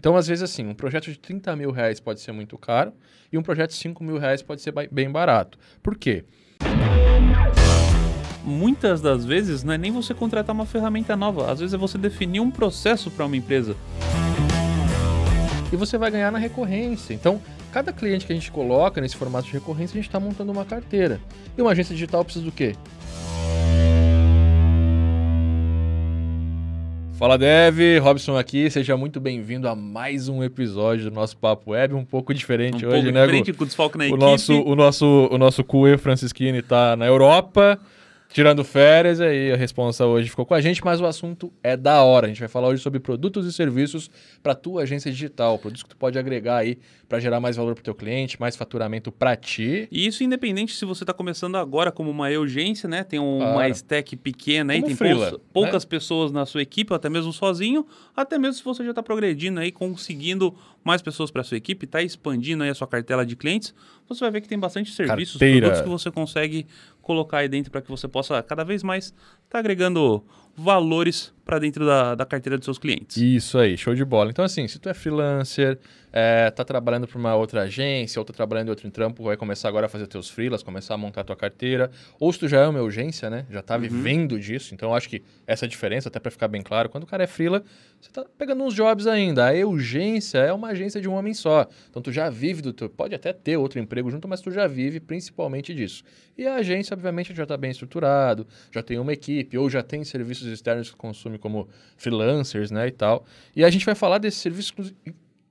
Então, às vezes, assim, um projeto de 30 mil reais pode ser muito caro e um projeto de 5 mil reais pode ser bem barato. Por quê? Muitas das vezes não é nem você contratar uma ferramenta nova, às vezes é você definir um processo para uma empresa. E você vai ganhar na recorrência. Então, cada cliente que a gente coloca nesse formato de recorrência, a gente está montando uma carteira. E uma agência digital precisa do quê? Fala Dev, Robson aqui, seja muito bem-vindo a mais um episódio do nosso Papo Web, um pouco diferente um hoje, pouco né? Diferente, com desfalque na o equipe. Nosso, o nosso, o nosso QE Francisquini está na Europa, tirando férias, aí a responsa hoje ficou com a gente, mas o assunto é da hora. A gente vai falar hoje sobre produtos e serviços para tua agência digital, produtos que tu pode agregar aí para gerar mais valor para o teu cliente, mais faturamento para ti. E isso independente se você está começando agora como uma urgência, né? Tem um, Claro. uma stack pequena aí, Como tem freela, poucas, poucas né? pessoas na sua equipe, ou até mesmo sozinho, até mesmo se você já está progredindo aí, conseguindo mais pessoas para sua equipe, está expandindo aí a sua cartela de clientes, você vai ver que tem bastante serviços, Carteira. produtos que você consegue colocar aí dentro para que você possa cada vez mais estar agregando valores para dentro da, da carteira dos seus clientes. Isso aí, show de bola. Então, assim, se tu é freelancer, é, tá trabalhando para uma outra agência, ou tá trabalhando em outro trampo, vai começar agora a fazer teus freelas, começar a montar tua carteira, ou se tu já é uma urgência, né? Já tá vivendo disso, então eu acho que essa é a diferença, até para ficar bem claro, quando o cara é freela, você tá pegando uns jobs ainda. A urgência é uma agência de um homem só. Então tu já vive do teu, pode até ter outro emprego junto, mas tu já vive principalmente disso. E a agência, obviamente, já está bem estruturado, já tem uma equipe, ou já tem serviços externos que consome como freelancers, né, e tal. E a gente vai falar desses serviços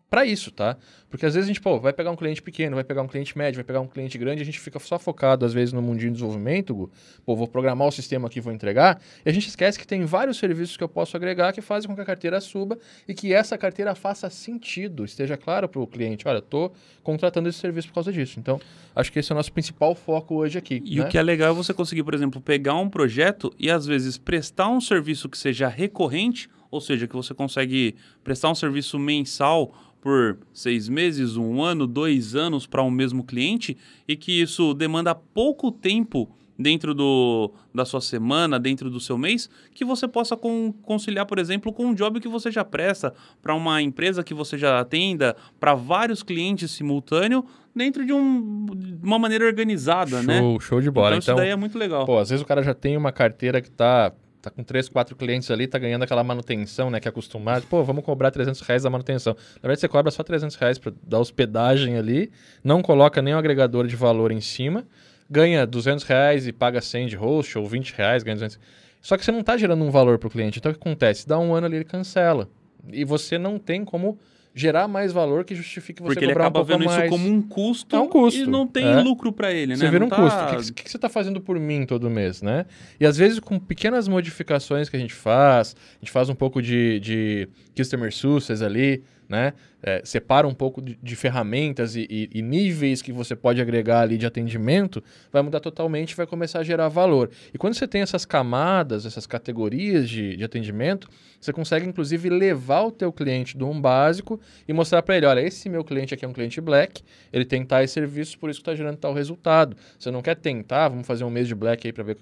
para isso, tá? Porque às vezes a gente, pô, vai pegar um cliente pequeno, vai pegar um cliente médio, vai pegar um cliente grande, a gente fica só focado, às vezes, no mundinho de desenvolvimento, Gu. pô, vou programar o sistema aqui, vou entregar, e a gente esquece que tem vários serviços que eu posso agregar que fazem com que a carteira suba e que essa carteira faça sentido, esteja claro para o cliente, olha, tô contratando esse serviço por causa disso. Então, acho que esse é o nosso principal foco hoje aqui. E né? o que é legal é você conseguir, por exemplo, pegar um projeto e às vezes prestar um serviço que seja recorrente, ou seja, que você consegue prestar um serviço mensal por seis meses, um ano, dois anos para um mesmo cliente e que isso demanda pouco tempo dentro do, da sua semana, dentro do seu mês, que você possa con- conciliar, por exemplo, com um job que você já presta para uma empresa que você já atenda, para vários clientes simultâneo, dentro de, um, uma maneira organizada, né? Show, show de bola. Então, isso daí é muito legal. Pô, às vezes o cara já tem uma carteira que tá, tá com três, quatro clientes ali, tá ganhando aquela manutenção, né, que é acostumado. Pô, vamos cobrar 300 reais da manutenção. Na verdade, você cobra só 300 reais pra dar hospedagem ali, não coloca nenhum agregador de valor em cima, ganha 200 reais e paga 100 de host, ou 20 reais, ganha 200. Só que você não tá gerando um valor pro cliente. Então, o que acontece? Dá um ano ali, ele cancela. E você não tem como gerar mais valor que justifique você Porque ele cobrar acaba um pouco vendo mais. isso como um custo, É um custo, e não tem é. lucro para ele, Você né? vira Não um tá- custo. O que, que- que você está fazendo por mim todo mês, né? E às vezes com pequenas modificações que a gente faz, a gente faz um pouco de, de customer success ali, né? É, separa um pouco de, de ferramentas e, e- e níveis que você pode agregar ali de atendimento, vai mudar totalmente vai começar a gerar valor. E quando você tem essas camadas, essas categorias de, de atendimento, você consegue inclusive levar o teu cliente do um básico e mostrar para ele, olha, esse meu cliente aqui é um cliente black, ele tem tais serviços, por isso que está gerando tal resultado. Você não quer tentar, vamos fazer um mês de black aí para ver.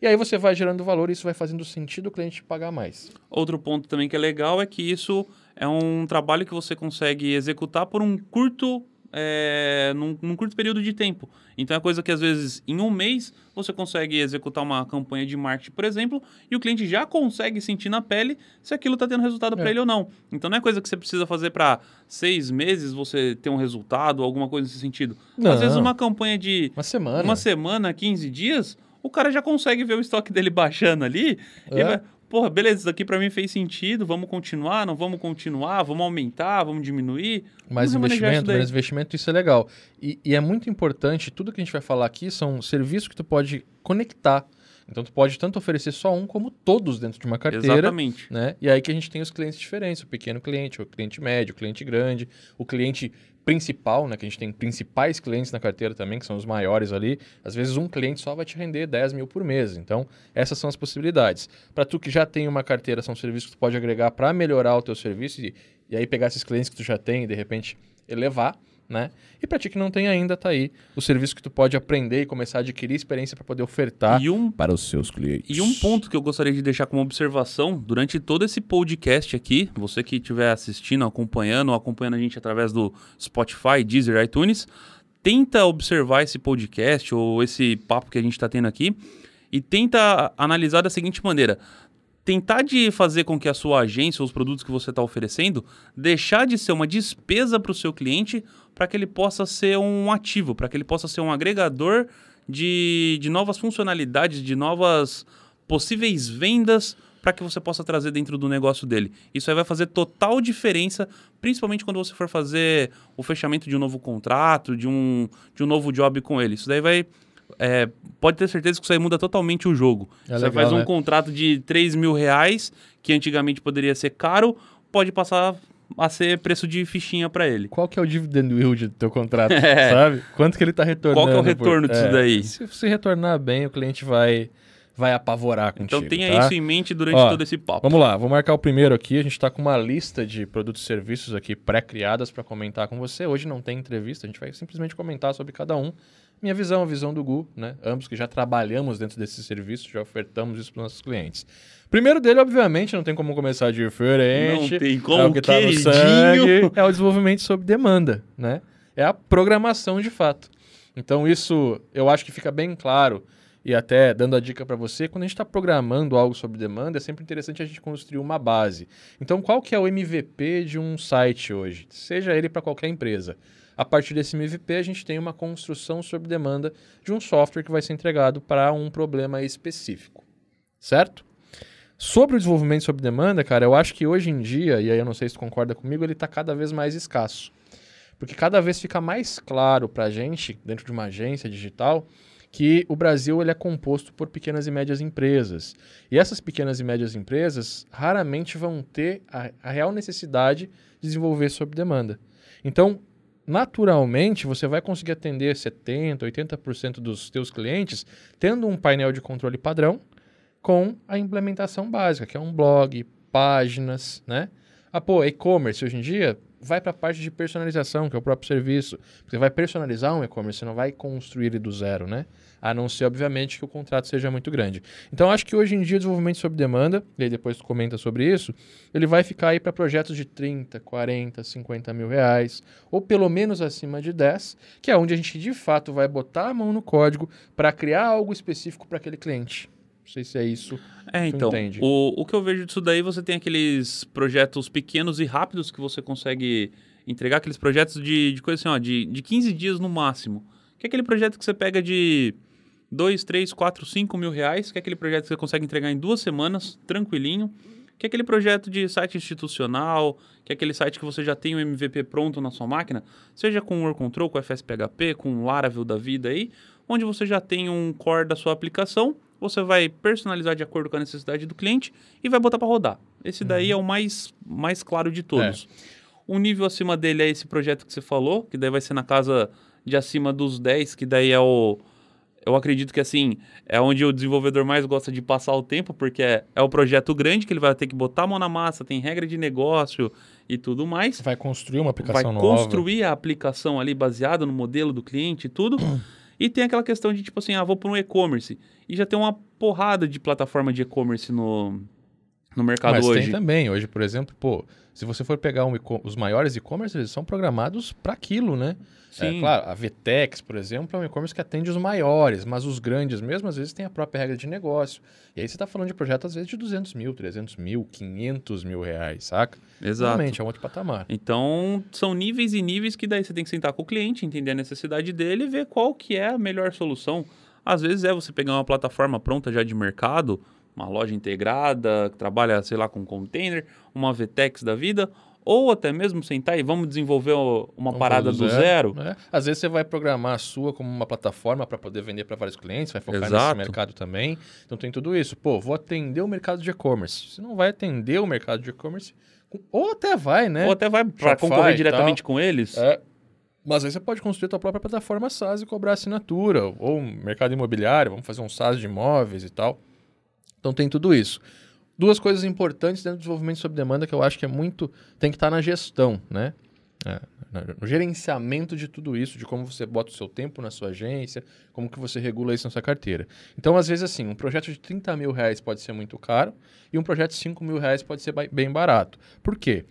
E aí você vai gerando valor e isso vai fazendo sentido o cliente pagar mais. Outro ponto também que é legal é que isso é um trabalho que você consegue executar por um curto, é, num, num curto período de tempo. Então é coisa que às vezes em um mês você consegue executar uma campanha de marketing, por exemplo, e o cliente já consegue sentir na pele se aquilo está tendo resultado para É. ele ou não. Então não é coisa que você precisa fazer para seis meses você ter um resultado, alguma coisa nesse sentido. Não. Às vezes uma campanha de Uma semana. uma semana, 15 dias, o cara já consegue ver o estoque dele baixando ali. E É. vai, porra, beleza, isso aqui pra mim fez sentido, vamos continuar, não vamos continuar, vamos aumentar, vamos diminuir. Mais Vamos investimento, menos investimento, isso é legal. E, e é muito importante, tudo que a gente vai falar aqui são serviços que tu pode conectar. Então tu pode tanto oferecer só um como todos dentro de uma carteira. Exatamente. né? E aí que a gente tem os clientes diferentes, o pequeno cliente, o cliente médio, o cliente grande, o cliente principal, né? Que a gente tem principais clientes na carteira também, que são os maiores ali. Às vezes um cliente só vai te render 10 mil por mês. Então, essas são as possibilidades. Para tu que já tem uma carteira, são serviços que tu pode agregar para melhorar o teu serviço e, e aí pegar esses clientes que tu já tem e de repente elevar. Né? E para ti que não tem ainda, tá aí o serviço que tu pode aprender e começar a adquirir experiência para poder ofertar E um, para os seus clientes. e um ponto que eu gostaria de deixar como observação durante todo esse podcast aqui, você que estiver assistindo, acompanhando, ou acompanhando a gente através do Spotify, Deezer, iTunes, tenta observar esse podcast ou esse papo que a gente está tendo aqui e tenta analisar da seguinte maneira. Tentar de fazer com que a sua agência ou os produtos que você está oferecendo deixar de ser uma despesa para o seu cliente para que ele possa ser um ativo, para que ele possa ser um agregador de, de novas funcionalidades, de novas possíveis vendas para que você possa trazer dentro do negócio dele. Isso aí vai fazer total diferença, principalmente quando você for fazer o fechamento de um novo contrato, de um, de um novo job com ele. Isso daí vai. é, pode ter certeza que isso aí muda totalmente o jogo. É você legal, faz um né? contrato de 3 mil reais, que antigamente poderia ser caro, pode passar a ser preço de fichinha para ele. Qual que é o dividend yield do teu contrato, É. sabe? Quanto que ele tá retornando? Qual que é o por- retorno disso daí? Se você retornar bem, o cliente vai, vai apavorar contigo, Então tenha tá? isso em mente durante Ó, todo esse papo. Vamos lá, vou marcar o primeiro aqui. A gente está com uma lista de produtos e serviços aqui pré-criadas para comentar com você. Hoje não tem entrevista, a gente vai simplesmente comentar sobre cada um. Minha visão, a visão do Gu, né? Ambos que já trabalhamos dentro desse serviço, já ofertamos isso para nossos clientes. Primeiro dele, obviamente, não tem como começar diferente. Não tem é como, o que tá no sangue, é o desenvolvimento sob demanda, né? É a programação de fato. Então isso eu acho que fica bem claro e até dando a dica para você, quando a gente está programando algo sob demanda, é sempre interessante a gente construir uma base. Então qual que é o MVP de um site hoje? Seja ele para qualquer empresa. A partir desse MVP, a gente tem uma construção sob demanda de um software que vai ser entregado para um problema específico. Certo? Sobre o desenvolvimento sob demanda, cara, eu acho que hoje em dia, e aí eu não sei se tu concorda comigo, ele está cada vez mais escasso. Porque cada vez fica mais claro para a gente, dentro de uma agência digital, que o Brasil ele é composto por pequenas e médias empresas. E essas pequenas e médias empresas raramente vão ter a, a real necessidade de desenvolver sob demanda. Então, naturalmente, você vai conseguir atender 70%, 80% dos teus clientes tendo um painel de controle padrão com a implementação básica, que é um blog, páginas, né? Ah, pô, e-commerce hoje em dia vai para a parte de personalização, que é o próprio serviço. Você vai personalizar um e-commerce, você não vai construir ele do zero, né? A não ser, obviamente, que o contrato seja muito grande. Então, acho que hoje em dia o desenvolvimento sob demanda, e aí depois tu comenta sobre isso, ele vai ficar aí para projetos de 30, 40, 50 mil reais, ou pelo menos acima de 10, que é onde a gente de fato vai botar a mão no código para criar algo específico para aquele cliente. Não sei se é isso. É, então, entende? o, o que eu vejo disso daí, você tem aqueles projetos pequenos e rápidos que você consegue entregar, aqueles projetos de, de coisa assim, ó, de, de 15 dias no máximo. Que é aquele projeto que você pega de 2, 3, 4, 5 mil reais, que é aquele projeto que você consegue entregar em duas semanas, tranquilinho. Que é aquele projeto de site institucional, que é aquele site que você já tem o MVP pronto na sua máquina, seja com o WordControl, com o FSPHP, com o Laravel da vida aí, onde você já tem um core da sua aplicação, você vai personalizar de acordo com a necessidade do cliente e vai botar para rodar. Esse daí é o mais, mais claro de todos. Um nível acima dele é esse projeto que você falou, que daí vai ser na casa de acima dos 10, que daí é o. Eu acredito que assim, é onde o desenvolvedor mais gosta de passar o tempo, porque é, é o projeto grande que ele vai ter que botar a mão na massa, tem regra de negócio e tudo mais Vai construir uma vai aplicação nova. construir a aplicação ali baseada no modelo do cliente e tudo. e tem aquela questão de tipo assim, ah, vou para um e-commerce. E já tem uma porrada de plataforma de e-commerce no, no mercado Mas hoje. tem também. Hoje, por exemplo, pô, se você for pegar um os maiores e-commerce, eles são programados para aquilo, né? É, Sim. claro, a Vtex, por exemplo, é um e-commerce que atende os maiores, mas os grandes mesmo, às vezes, têm a própria regra de negócio. E aí você está falando de projeto, às vezes, de 200 mil, 300 mil, 500 mil reais, saca? Exato. Realmente, é um outro patamar. Então, são níveis e níveis que daí você tem que sentar com o cliente, entender a necessidade dele e ver qual que é a melhor solução. Às vezes é você pegar uma plataforma pronta já de mercado, uma loja integrada, que trabalha, sei lá, com container, uma VTEX da vida, ou até mesmo sentar e vamos desenvolver uma Vamos parada do zero. né? Às vezes você vai programar a sua como uma plataforma para poder vender para vários clientes, vai focar nesse Exato. mercado também. Então tem tudo isso. Pô, vou atender o mercado de e-commerce. Você não vai atender o mercado de e-commerce, com- ou até vai, né? Ou até vai para concorrer diretamente com eles. É. Mas aí você pode construir a tua própria plataforma SaaS e cobrar assinatura, ou um mercado imobiliário, vamos fazer um SaaS de imóveis e tal. Então tem tudo isso. Duas coisas importantes dentro do desenvolvimento sob demanda que eu acho que é muito. tem que estar na gestão, né? É, no gerenciamento de tudo isso, de como você bota o seu tempo na sua agência, como que você regula isso na sua carteira. Então, às vezes, assim, um projeto de 30 mil reais pode ser muito caro e um projeto de 5 mil reais pode ser bem barato. Por quê?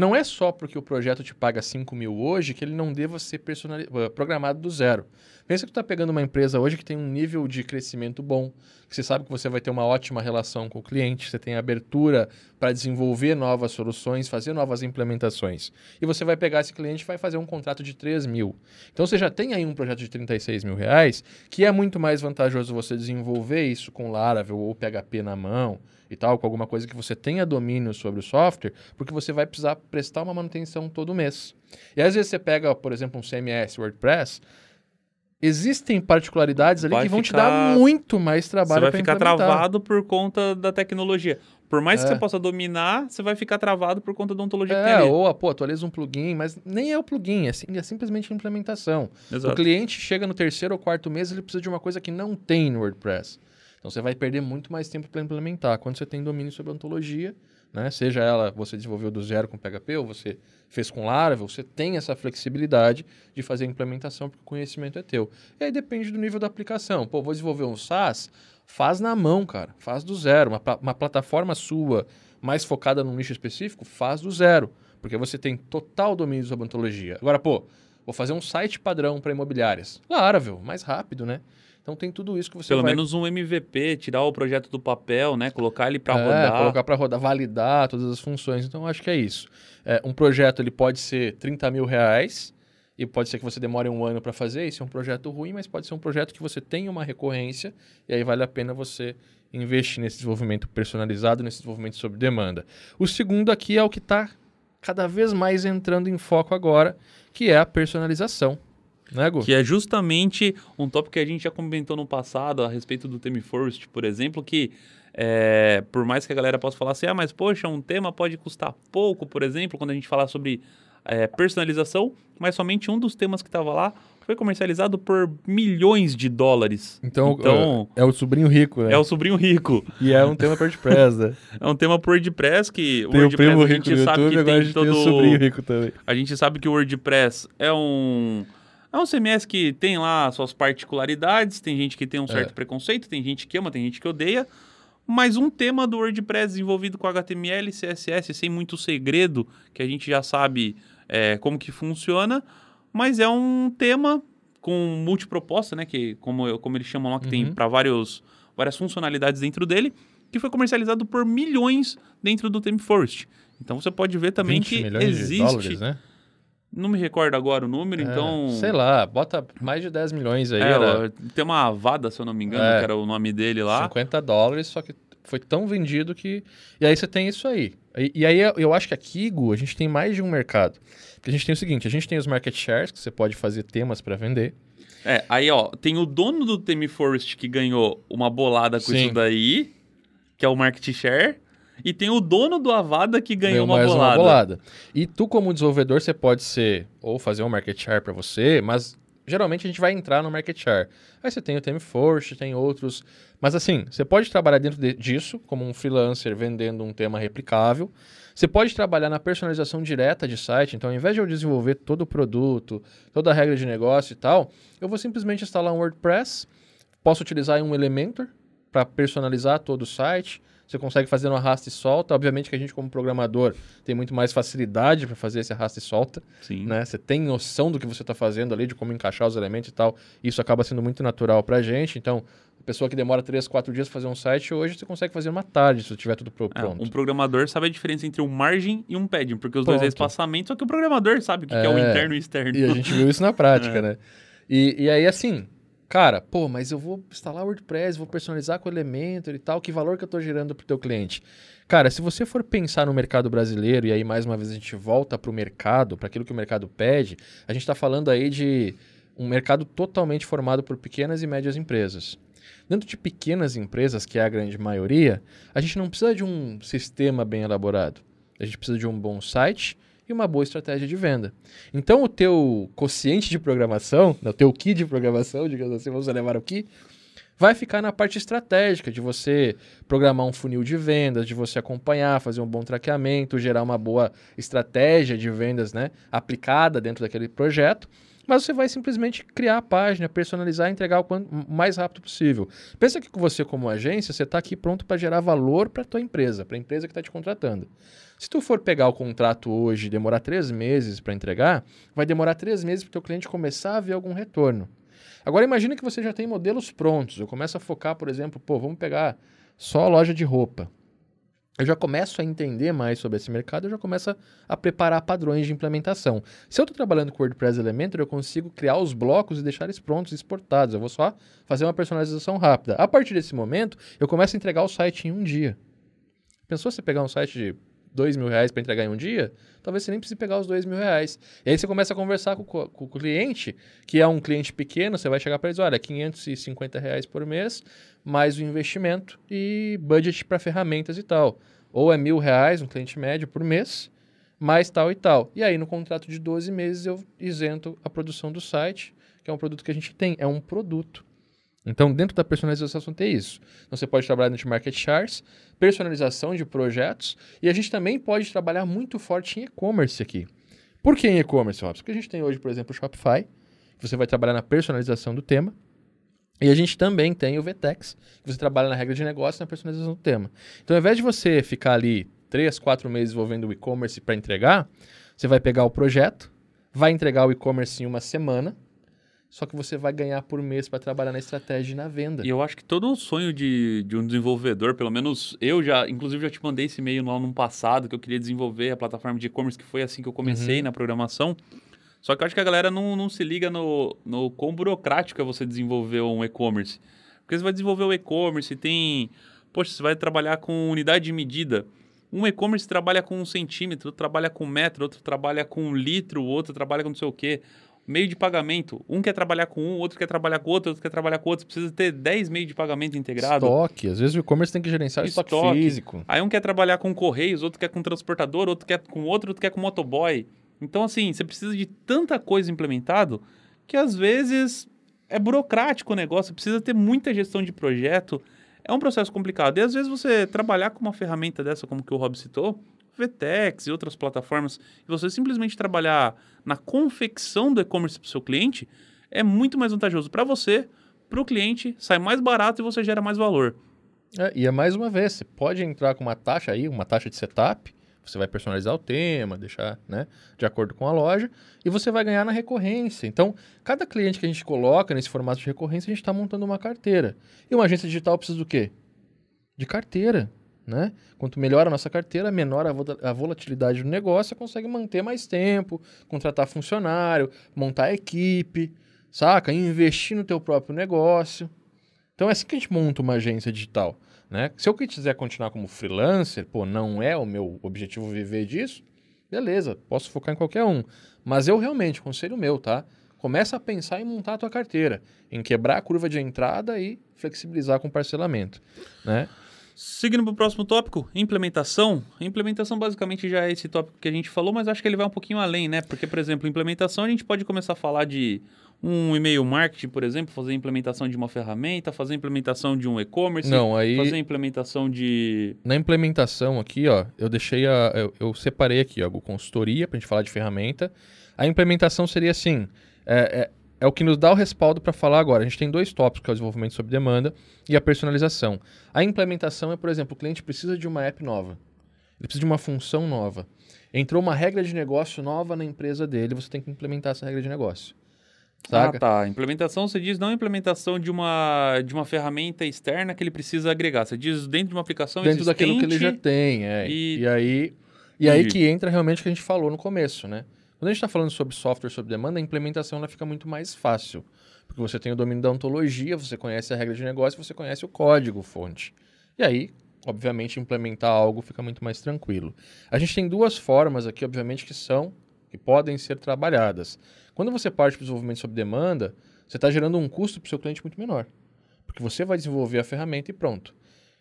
Não é só porque o projeto te paga 5 mil hoje que ele não deva ser eh, programado do zero. Pensa que tu está pegando uma empresa hoje que tem um nível de crescimento bom, que você sabe que você vai ter uma ótima relação com o cliente, você tem abertura para desenvolver novas soluções, fazer novas implementações. E você vai pegar esse cliente e vai fazer um contrato de 3 mil. Então você já tem aí um projeto de 36 mil reais, que é muito mais vantajoso você desenvolver isso com Laravel ou PHP na mão e tal, com alguma coisa que você tenha domínio sobre o software, porque você vai precisar prestar uma manutenção todo mês. E às vezes você pega, por exemplo, um CMS WordPress, existem particularidades ali Vai que vão te ficar- dar muito mais trabalho Você vai ficar travado por conta da tecnologia. Por mais que É. você possa dominar, você vai ficar travado por conta da ontologia que tem É, ali. ou, pô, atualiza um plugin, mas nem é o plugin, é, sim- é simplesmente a implementação. O Exato. cliente chega no terceiro ou quarto mês, ele precisa de uma coisa que não tem no WordPress. Então você vai perder muito mais tempo para implementar. Quando você tem domínio sobre a ontologia, né, seja ela você desenvolveu do zero com PHP ou você fez com Laravel, você tem essa flexibilidade de fazer a implementação porque o conhecimento é teu. E aí depende do nível da aplicação. Pô, vou desenvolver um SaaS, faz na mão, cara. Faz do zero. Uma, uma plataforma sua mais focada num nicho específico, faz do zero. Porque você tem total domínio sobre a ontologia. Agora, pô, vou fazer um site padrão para imobiliárias. Laravel, mais rápido, né? Então tem tudo isso que você Pelo vai... menos um MVP, tirar o projeto do papel, né? Colocar ele para É, rodar. colocar para rodar, validar todas as funções. Então, acho que é isso. É, um projeto ele pode ser 30 mil reais e pode ser que você demore um ano para fazer. Isso é um projeto ruim, mas pode ser um projeto que você tenha uma recorrência e aí vale a pena você investir nesse desenvolvimento personalizado, nesse desenvolvimento sob demanda. O segundo aqui é o que está cada vez mais entrando em foco agora, que é a personalização. Né? Que é justamente um tópico que a gente já comentou no passado a respeito do Theme Forest, por exemplo, que é, por mais que a galera possa falar assim, ah, mas poxa, um tema pode custar pouco, por exemplo, quando a gente falar sobre é, personalização, mas somente um dos temas que estava lá foi comercializado por milhões de dólares. Então, Então, é o sobrinho rico, né? é o sobrinho rico. E é um tema WordPress, né? É um tema por WordPress que o Tem o WordPress primo a rico gente do sabe YouTube, que a tem gente todo tem o sobrinho rico também. a gente sabe que o WordPress é um é um CMS que tem lá suas particularidades, tem gente que tem um certo É. preconceito, tem gente que ama, tem gente que odeia, mas um tema do WordPress desenvolvido com HTML e CSS sem muito segredo, que a gente já sabe é, como que funciona, mas é um tema com multiproposta, né, que como, eu- como eles chamam lá, que tem Uhum. para vários várias funcionalidades dentro dele, que foi comercializado por milhões dentro do ThemeForest. Então você pode ver também 20 que existe dólares, né? Não me recordo agora o número, É, então. Sei lá, bota mais de 10 milhões aí, É, era tem uma Avada, se eu não me engano, É. que era o nome dele lá. 50 dólares, só que foi tão vendido que... E aí você tem isso aí. E, e aí eu- acho que aqui, Gu, a gente tem mais de um mercado. Porque a gente tem o seguinte, a gente tem os market shares, que você pode fazer temas para vender. É, aí, ó, tem o dono do Theme Forest que ganhou uma bolada com Sim. isso daí, que é o Market Share. E tem o dono do Avada que ganhou, Ganhou uma, mais bolada. uma bolada. E tu, como desenvolvedor, você pode ser ou fazer um market share para você, mas geralmente a gente vai entrar no market share. Aí você tem o ThemeForest, tem outros. Mas assim, você pode trabalhar dentro de- disso, como um freelancer vendendo um tema replicável. Você pode trabalhar na personalização direta de site. Então, ao invés de eu desenvolver todo o produto, toda a regra de negócio e tal, eu vou simplesmente instalar um WordPress. Posso utilizar um Elementor para personalizar todo o site. Você consegue fazer no arrasta e solta. Obviamente que a gente, como programador, tem muito mais facilidade para fazer esse arrasta e solta. Sim. Né? Você tem noção do que você está fazendo ali, de como encaixar os elementos e tal. Isso acaba sendo muito natural para a gente. Então, a pessoa que demora 3, 4 dias para fazer um site, hoje você consegue fazer uma tarde, se tiver tudo É, pronto. um programador sabe a diferença entre um margin e um padding, porque os dois é espaçamento, só que o programador sabe o que, que é o É, interno e o externo. E a gente viu isso na prática, É. né? E, e aí, assim, cara, pô, mas eu vou instalar o WordPress, vou personalizar com o Elementor e tal, que valor que eu tô gerando pro teu cliente? Cara, se você for pensar no mercado brasileiro, e aí mais uma vez a gente volta pro mercado, para aquilo que o mercado pede, a gente tá falando aí de um mercado totalmente formado por pequenas e médias empresas. Dentro de pequenas empresas, que é a grande maioria, a gente não precisa de um sistema bem elaborado. A gente precisa de um bom site e uma boa estratégia de venda. Então, o teu quociente de programação, né, o teu key de programação, digamos assim, vamos levar o key, vai ficar na parte estratégica de você programar um funil de vendas, de você acompanhar, fazer um bom traqueamento, gerar uma boa estratégia de vendas né, aplicada dentro daquele projeto. Mas você vai simplesmente criar a página, personalizar e entregar o, quanto, mais rápido possível. Pensa que você, como agência, você está aqui pronto para gerar valor para a tua empresa, para a empresa que está te contratando. Se tu for pegar o contrato hoje e demorar três meses para entregar, vai demorar três meses para o teu cliente começar a ver algum retorno. Agora imagine que você já tem modelos prontos. Eu começo a focar, por exemplo, pô, vamos pegar só a loja de roupa. Eu já começo a entender mais sobre esse mercado, eu já começo a preparar padrões de implementação. Se eu estou trabalhando com WordPress Elementor, eu consigo criar os blocos e deixar eles prontos, exportados. Eu vou só fazer uma personalização rápida. A partir desse momento, eu começo a entregar o site em um dia. Pensou você pegar um site de dois mil reais para entregar em um dia, talvez você nem precise pegar os dois mil reais. E aí você começa a conversar com, com, o cliente, que é um cliente pequeno, você vai chegar para eles, olha, 550 reais por mês, mais o investimento e budget para ferramentas e tal. Ou é mil reais, um cliente médio por mês, mais tal e tal. E aí no contrato de 12 meses eu isento a produção do site, que é um produto que a gente tem, é um produto. Então, dentro da personalização tem isso. Então, você pode trabalhar no market charts, personalização de projetos, e a gente também pode trabalhar muito forte em e-commerce aqui. Por que em e-commerce, Robson? Porque a gente tem hoje, por exemplo, o Shopify, que você vai trabalhar na personalização do tema, e a gente também tem o VTEX, que você trabalha na regra de negócio e na personalização do tema. Então, ao invés de você ficar ali três, quatro meses envolvendo o e-commerce para entregar, você vai pegar o projeto, vai entregar o e-commerce em uma semana, só que você vai ganhar por mês para trabalhar na estratégia e na venda. E eu acho que todo o sonho de, de um desenvolvedor, pelo menos eu já, inclusive já te mandei esse e-mail lá no passado que eu queria desenvolver a plataforma de e-commerce, que foi assim que eu comecei uhum. na programação. Só que eu acho que a galera não, não se liga no, no quão burocrático é você desenvolver um e-commerce. Porque você vai desenvolver o e-commerce, tem. Poxa, você vai trabalhar com unidade de medida. Um e-commerce trabalha com um centímetro, outro trabalha com metro, outro trabalha com um litro, outro trabalha com não sei o quê meio de pagamento. Um quer trabalhar com um, outro quer trabalhar com outro, outro quer trabalhar com outro. Precisa ter 10 meios de pagamento integrado. Estoque. Às vezes o e-commerce tem que gerenciar estoque, estoque físico. Aí um quer trabalhar com correios, outro quer com transportador, outro quer com outro, outro quer com motoboy. Então, assim, você precisa de tanta coisa implementado que às vezes é burocrático o negócio, precisa ter muita gestão de projeto. É um processo complicado. E às vezes você trabalhar com uma ferramenta dessa, como que o Rob citou, VTEX e outras plataformas, e você simplesmente trabalhar na confecção do e-commerce para o seu cliente, é muito mais vantajoso para você, para o cliente, sai mais barato e você gera mais valor. É, e é mais uma vez, você pode entrar com uma taxa aí, uma taxa de setup, você vai personalizar o tema, deixar né, de acordo com a loja, e você vai ganhar na recorrência. Então, cada cliente que a gente coloca nesse formato de recorrência, a gente está montando uma carteira. E uma agência digital precisa do quê? De carteira. Né? Quanto melhor a nossa carteira, menor a volatilidade do negócio, você consegue manter mais tempo, contratar funcionário, montar equipe, saca? Investir no teu próprio negócio. Então é assim que a gente monta uma agência digital. Né? Se eu quiser continuar como freelancer, pô, não é o meu objetivo viver disso, beleza, posso focar em qualquer um. Mas eu realmente, conselho meu, tá? Começa a pensar em montar a tua carteira, em quebrar a curva de entrada e flexibilizar com parcelamento, né? Seguindo para o próximo tópico, implementação. implementação basicamente já é esse tópico que a gente falou, mas acho que ele vai um pouquinho além, né? Porque, por exemplo, implementação a gente pode começar a falar de um e-mail marketing, por exemplo, fazer implementação de uma ferramenta, fazer implementação de um e-commerce, Não, aí... fazer implementação de... Na implementação aqui, ó, eu deixei a... Eu, eu separei aqui, ó, consultoria, para a gente falar de ferramenta. A implementação seria assim, é, é é o que nos dá o respaldo para falar agora. A gente tem dois tópicos, que é o desenvolvimento sob demanda e a personalização. A implementação é, por exemplo, o cliente precisa de uma app nova. Ele precisa de uma função nova. Entrou uma regra de negócio nova na empresa dele, você tem que implementar essa regra de negócio. Saca? Ah, tá. Implementação, você diz não implementação de uma, de uma ferramenta externa que ele precisa agregar. Você diz dentro de uma aplicação Dentro daquilo que ele já tem, é. E, e aí, e aí que entra realmente o que a gente falou no começo, né? Quando a gente está falando sobre software sob demanda, a implementação ela fica muito mais fácil. Porque você tem o domínio da ontologia, você conhece a regra de negócio, você conhece o código fonte. E aí, obviamente, implementar algo fica muito mais tranquilo. A gente tem duas formas aqui, obviamente, que são, que podem ser trabalhadas. Quando você parte para o desenvolvimento sob demanda, você está gerando um custo para o seu cliente muito menor. Porque você vai desenvolver a ferramenta e pronto.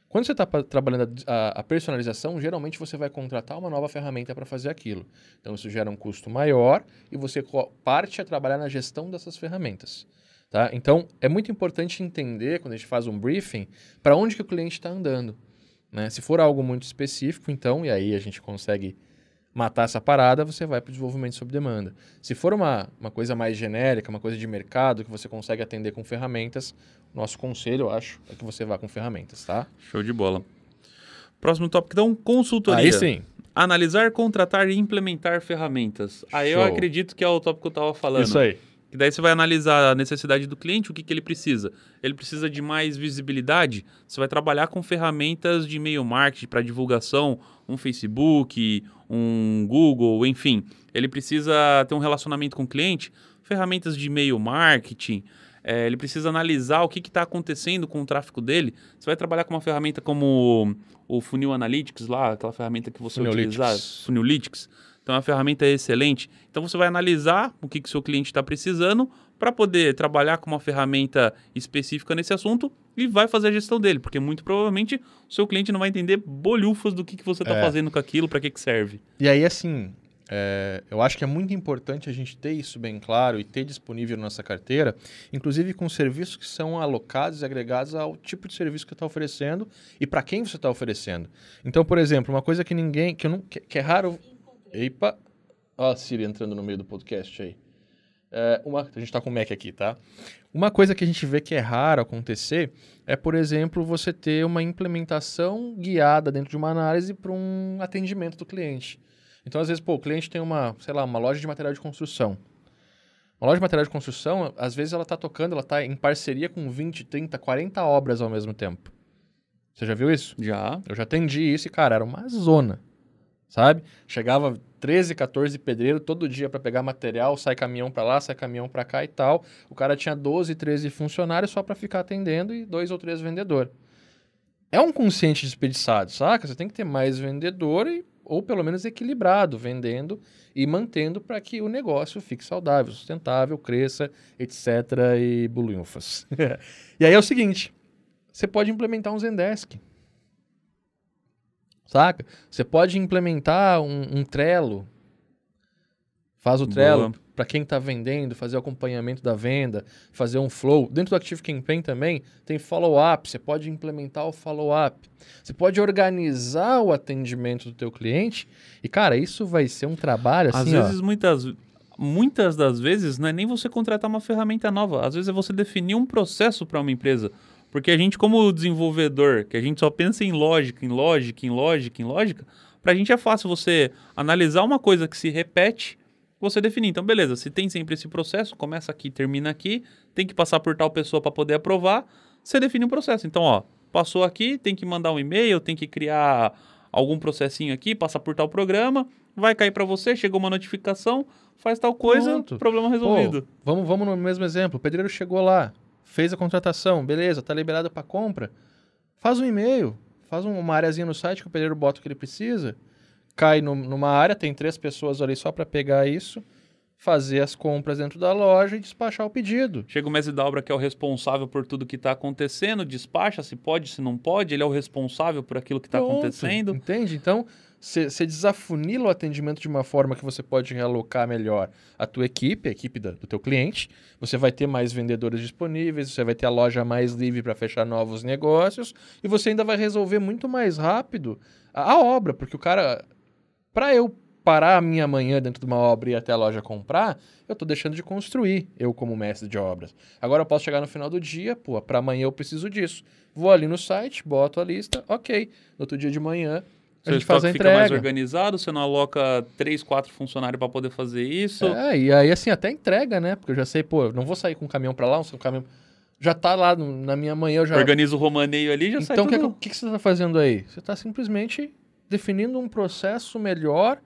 Quando você está trabalhando a, a, personalização, geralmente você vai contratar uma nova ferramenta para fazer aquilo. Então isso gera um custo maior e você parte a trabalhar na gestão dessas ferramentas. Tá? Então, é muito importante entender, quando a gente faz um briefing, para onde que o cliente está andando. Né? Se for algo muito específico, então, e aí a gente consegue matar essa parada, você vai para o desenvolvimento sob demanda. Se for uma, uma coisa mais genérica, uma coisa de mercado, que você consegue atender com ferramentas, nosso conselho, eu acho, é que você vá com ferramentas, tá? Show de bola. Próximo tópico, então, consultoria. Aí sim. Analisar, contratar e implementar ferramentas. Aí eu Show. acredito que é o tópico que eu estava falando. Isso aí. Que daí você vai analisar a necessidade do cliente, o que, que ele precisa. Ele precisa de mais visibilidade, você vai trabalhar com ferramentas de e-mail marketing para divulgação, um Facebook, um Google, enfim. Ele precisa ter um relacionamento com o cliente, ferramentas de e-mail marketing. é, ele precisa analisar o que está acontecendo com o tráfego dele. Você vai trabalhar com uma ferramenta como o Funil Analytics lá, aquela ferramenta que você Funnelytics. utilizar. Então, é uma ferramenta excelente. Então, você vai analisar o que o seu cliente está precisando para poder trabalhar com uma ferramenta específica nesse assunto e vai fazer a gestão dele, porque muito provavelmente o seu cliente não vai entender bolhufas do que, que você está É. fazendo com aquilo, para que, que serve. E aí, assim, é, eu acho que é muito importante a gente ter isso bem claro e ter disponível na nossa carteira, inclusive com serviços que são alocados e agregados ao tipo de serviço que você está oferecendo e para quem você está oferecendo. Então, por exemplo, uma coisa que ninguém, que, não, que, que é raro. Epa! Ó, a Siri entrando no meio do podcast aí. É, uma, a gente está com o Mac aqui, tá? Uma coisa que a gente vê que é raro acontecer é, por exemplo, você ter uma implementação guiada dentro de uma análise para um atendimento do cliente. Então, às vezes, pô, o cliente tem uma, sei lá, uma loja de material de construção. Uma loja de material de construção, às vezes ela está tocando, ela está em parceria com 20, 30, 40 obras ao mesmo tempo. Você já viu isso? Já. Eu já atendi isso e, cara, era uma zona. Sabe? Chegava 13, 14 pedreiros todo dia para pegar material, sai caminhão para lá, sai caminhão para cá e tal. O cara tinha 12, 13 funcionários só para ficar atendendo e dois ou três vendedor. É um consciente desperdiçado, saca? Você tem que ter mais vendedor e, ou pelo menos equilibrado, vendendo e mantendo para que o negócio fique saudável, sustentável, cresça, etc. e bulunfas. e aí é o seguinte, você pode implementar um Zendesk. Saca? Você pode implementar um, um Trello. Faz o Trello para quem está vendendo, fazer o acompanhamento da venda, fazer um flow. Dentro do Active Campaign também tem follow-up. Você pode implementar o follow-up. Você pode organizar o atendimento do teu cliente. E, cara, isso vai ser um trabalho Às assim, ó. vezes, muitas, muitas das vezes, não é nem você contratar uma ferramenta nova. Às vezes é você definir um processo para uma empresa. Porque a gente, como desenvolvedor, que a gente só pensa em lógica, em lógica, em lógica, em lógica, para a gente é fácil você analisar uma coisa que se repete, você definir. Então, beleza, se tem sempre esse processo, começa aqui, termina aqui, tem que passar por tal pessoa para poder aprovar, você define um processo. Então, ó, passou aqui, tem que mandar um e-mail, tem que criar algum processinho aqui, passar por tal programa, vai cair para você, chegou uma notificação, faz tal coisa, Pronto. problema resolvido. Pô, vamos, vamos no mesmo exemplo. O pedreiro chegou lá, fez a contratação, beleza, tá liberado para compra. Faz um e-mail, faz um- uma areazinha no site que o pedreiro bota o que ele precisa, cai no- numa área, tem três pessoas ali só para pegar isso, fazer as compras dentro da loja e despachar o pedido. Chega o mestre da obra que é o responsável por tudo que está acontecendo, despacha se pode, se não pode, ele é o responsável por aquilo que está acontecendo. Entende? Então, você desafunila o atendimento de uma forma que você pode realocar melhor a tua equipe, a equipe da- do teu cliente. Você vai ter mais vendedores disponíveis, você vai ter a loja mais livre para fechar novos negócios e você ainda vai resolver muito mais rápido a, a obra, porque o cara, para eu parar a minha manhã dentro de uma obra e ir até a loja comprar, eu tô deixando de construir, eu como mestre de obras. Agora eu posso chegar no final do dia, pô, para amanhã eu preciso disso. Vou ali no site, boto a lista, ok. No outro dia de manhã a Seu gente faz a estoque fica mais entrega. organizado, você não aloca três, quatro funcionários para poder fazer isso. É, e aí assim, até entrega, né? Porque eu já sei, pô, eu não vou sair com um caminhão para lá, um caminhão já tá lá no- na minha manhã, eu já Organiza o romaneio ali já sai Então, o que, que, que você está fazendo aí? Você está simplesmente definindo um processo melhor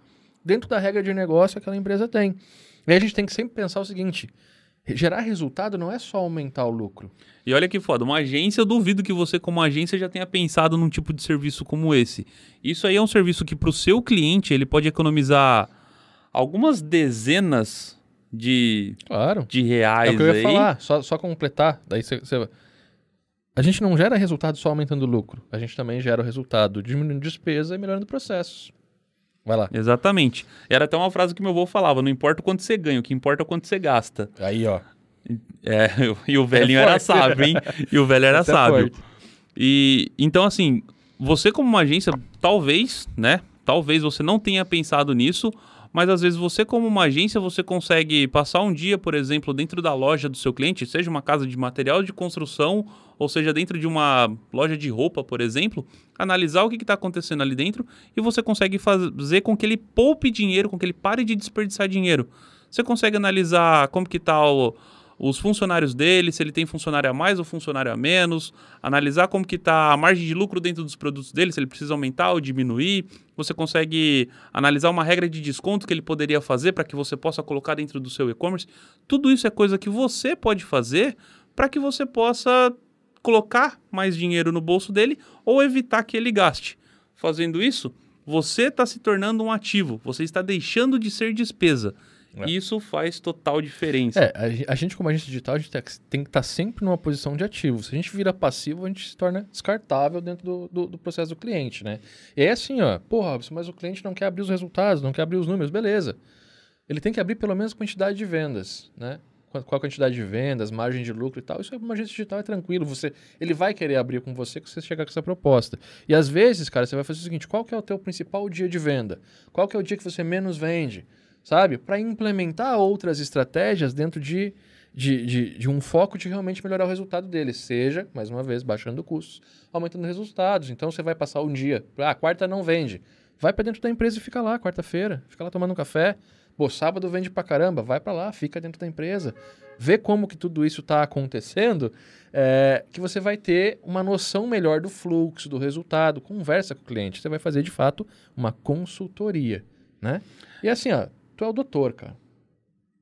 dentro da regra de negócio que aquela empresa tem. E aí a gente tem que sempre pensar o seguinte: gerar resultado não é só aumentar o lucro. E olha que foda, uma agência, eu duvido que você, como agência, já tenha pensado num tipo de serviço como esse. Isso aí é um serviço que, para o seu cliente, ele pode economizar algumas dezenas de, Claro. de reais É o que eu ia aí. falar, só, só completar. Daí você, você- A gente não gera resultado só aumentando o lucro. A gente também gera o resultado diminuindo despesa e melhorando processos. Vai lá. Exatamente. Era até uma frase que meu avô falava: não importa o quanto você ganha, o que importa é o quanto você gasta. Aí, ó. É, e o velhinho É era sábio, hein? E o velho era é sábio. forte. E então, assim, você como uma agência, talvez, né? Talvez você não tenha pensado nisso, mas às vezes você como uma agência, você consegue passar um dia, por exemplo, dentro da loja do seu cliente, seja uma casa de material de construção, ou seja, dentro de uma loja de roupa, por exemplo, analisar o que está acontecendo ali dentro e você consegue fazer com que ele poupe dinheiro, com que ele pare de desperdiçar dinheiro. Você consegue analisar como que está os funcionários dele, se ele tem funcionário a mais ou funcionário a menos, analisar como que está a margem de lucro dentro dos produtos dele, se ele precisa aumentar ou diminuir. Você consegue analisar uma regra de desconto que ele poderia fazer para que você possa colocar dentro do seu e-commerce. Tudo isso é coisa que você pode fazer para que você possa colocar mais dinheiro no bolso dele ou evitar que ele gaste. Fazendo isso, você está se tornando um ativo, você está deixando de ser despesa. É. Isso faz total diferença. É, a gen- a gente, como agente digital, a gente tem que- estar sempre numa posição de ativo. Se a gente vira passivo, a gente se torna descartável dentro do, do, do processo do cliente, né? E aí, assim, ó, porra, Robson, mas o cliente não quer abrir os resultados, não quer abrir os números, beleza. Ele tem que abrir pelo menos a quantidade de vendas, né? Qual a quantidade de vendas, margem de lucro e tal. Isso é uma agência digital, é tranquilo. Você, ele vai querer abrir com você que você chegar com essa proposta. E às vezes, cara, você vai fazer o seguinte: qual que é o teu principal dia de venda? Qual que é o dia que você menos vende? Sabe? Para implementar outras estratégias dentro de, de, de, de um foco de realmente melhorar o resultado dele. Seja, mais uma vez, baixando custos, aumentando resultados. Então você vai passar um dia. Ah, quarta não vende. Vai para dentro da empresa e fica lá, quarta-feira. Fica lá tomando um café. Pô, sábado vende pra caramba, vai para lá, fica dentro da empresa. Vê como que tudo isso está acontecendo, é, que você vai ter uma noção melhor do fluxo, do resultado. Conversa com o cliente. Você vai fazer, de fato, uma consultoria, né? E assim, ó, tu é o doutor, cara.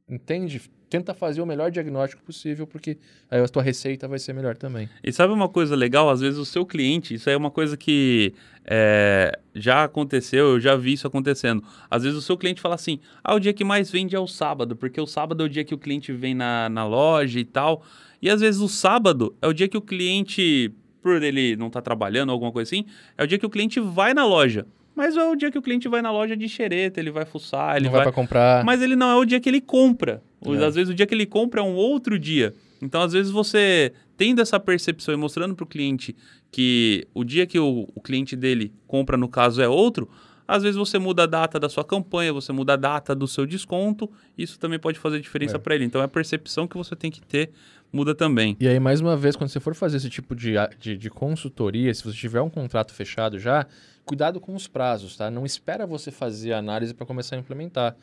Entende? Tenta fazer o melhor diagnóstico possível, porque aí a tua receita vai ser melhor também. E sabe uma coisa legal? Às vezes o seu cliente, isso é uma coisa que é, já aconteceu, eu já vi isso acontecendo. Às vezes o seu cliente fala assim: ah, o dia que mais vende é o sábado, porque o sábado é o dia que o cliente vem na, na loja e tal. E às vezes o sábado é o dia que o cliente, por ele não estar trabalhando ou alguma coisa assim, é o dia que o cliente vai na loja. Mas é o dia que o cliente vai na loja de xereta, ele vai fuçar, ele não vai, vai para comprar. mas ele não é o dia que ele compra. É. Às vezes o dia que ele compra é um outro dia. Então, às vezes, você tendo essa percepção e mostrando para o cliente que o dia que o, o cliente dele compra, no caso, é outro, às vezes você muda a data da sua campanha, você muda a data do seu desconto, isso também pode fazer diferença É. para ele. Então, é a percepção que você tem que ter muda também. E aí, mais uma vez, quando você for fazer esse tipo de, de, de consultoria, se você tiver um contrato fechado já, cuidado com os prazos, tá? Não espera você fazer a análise para começar a implementar.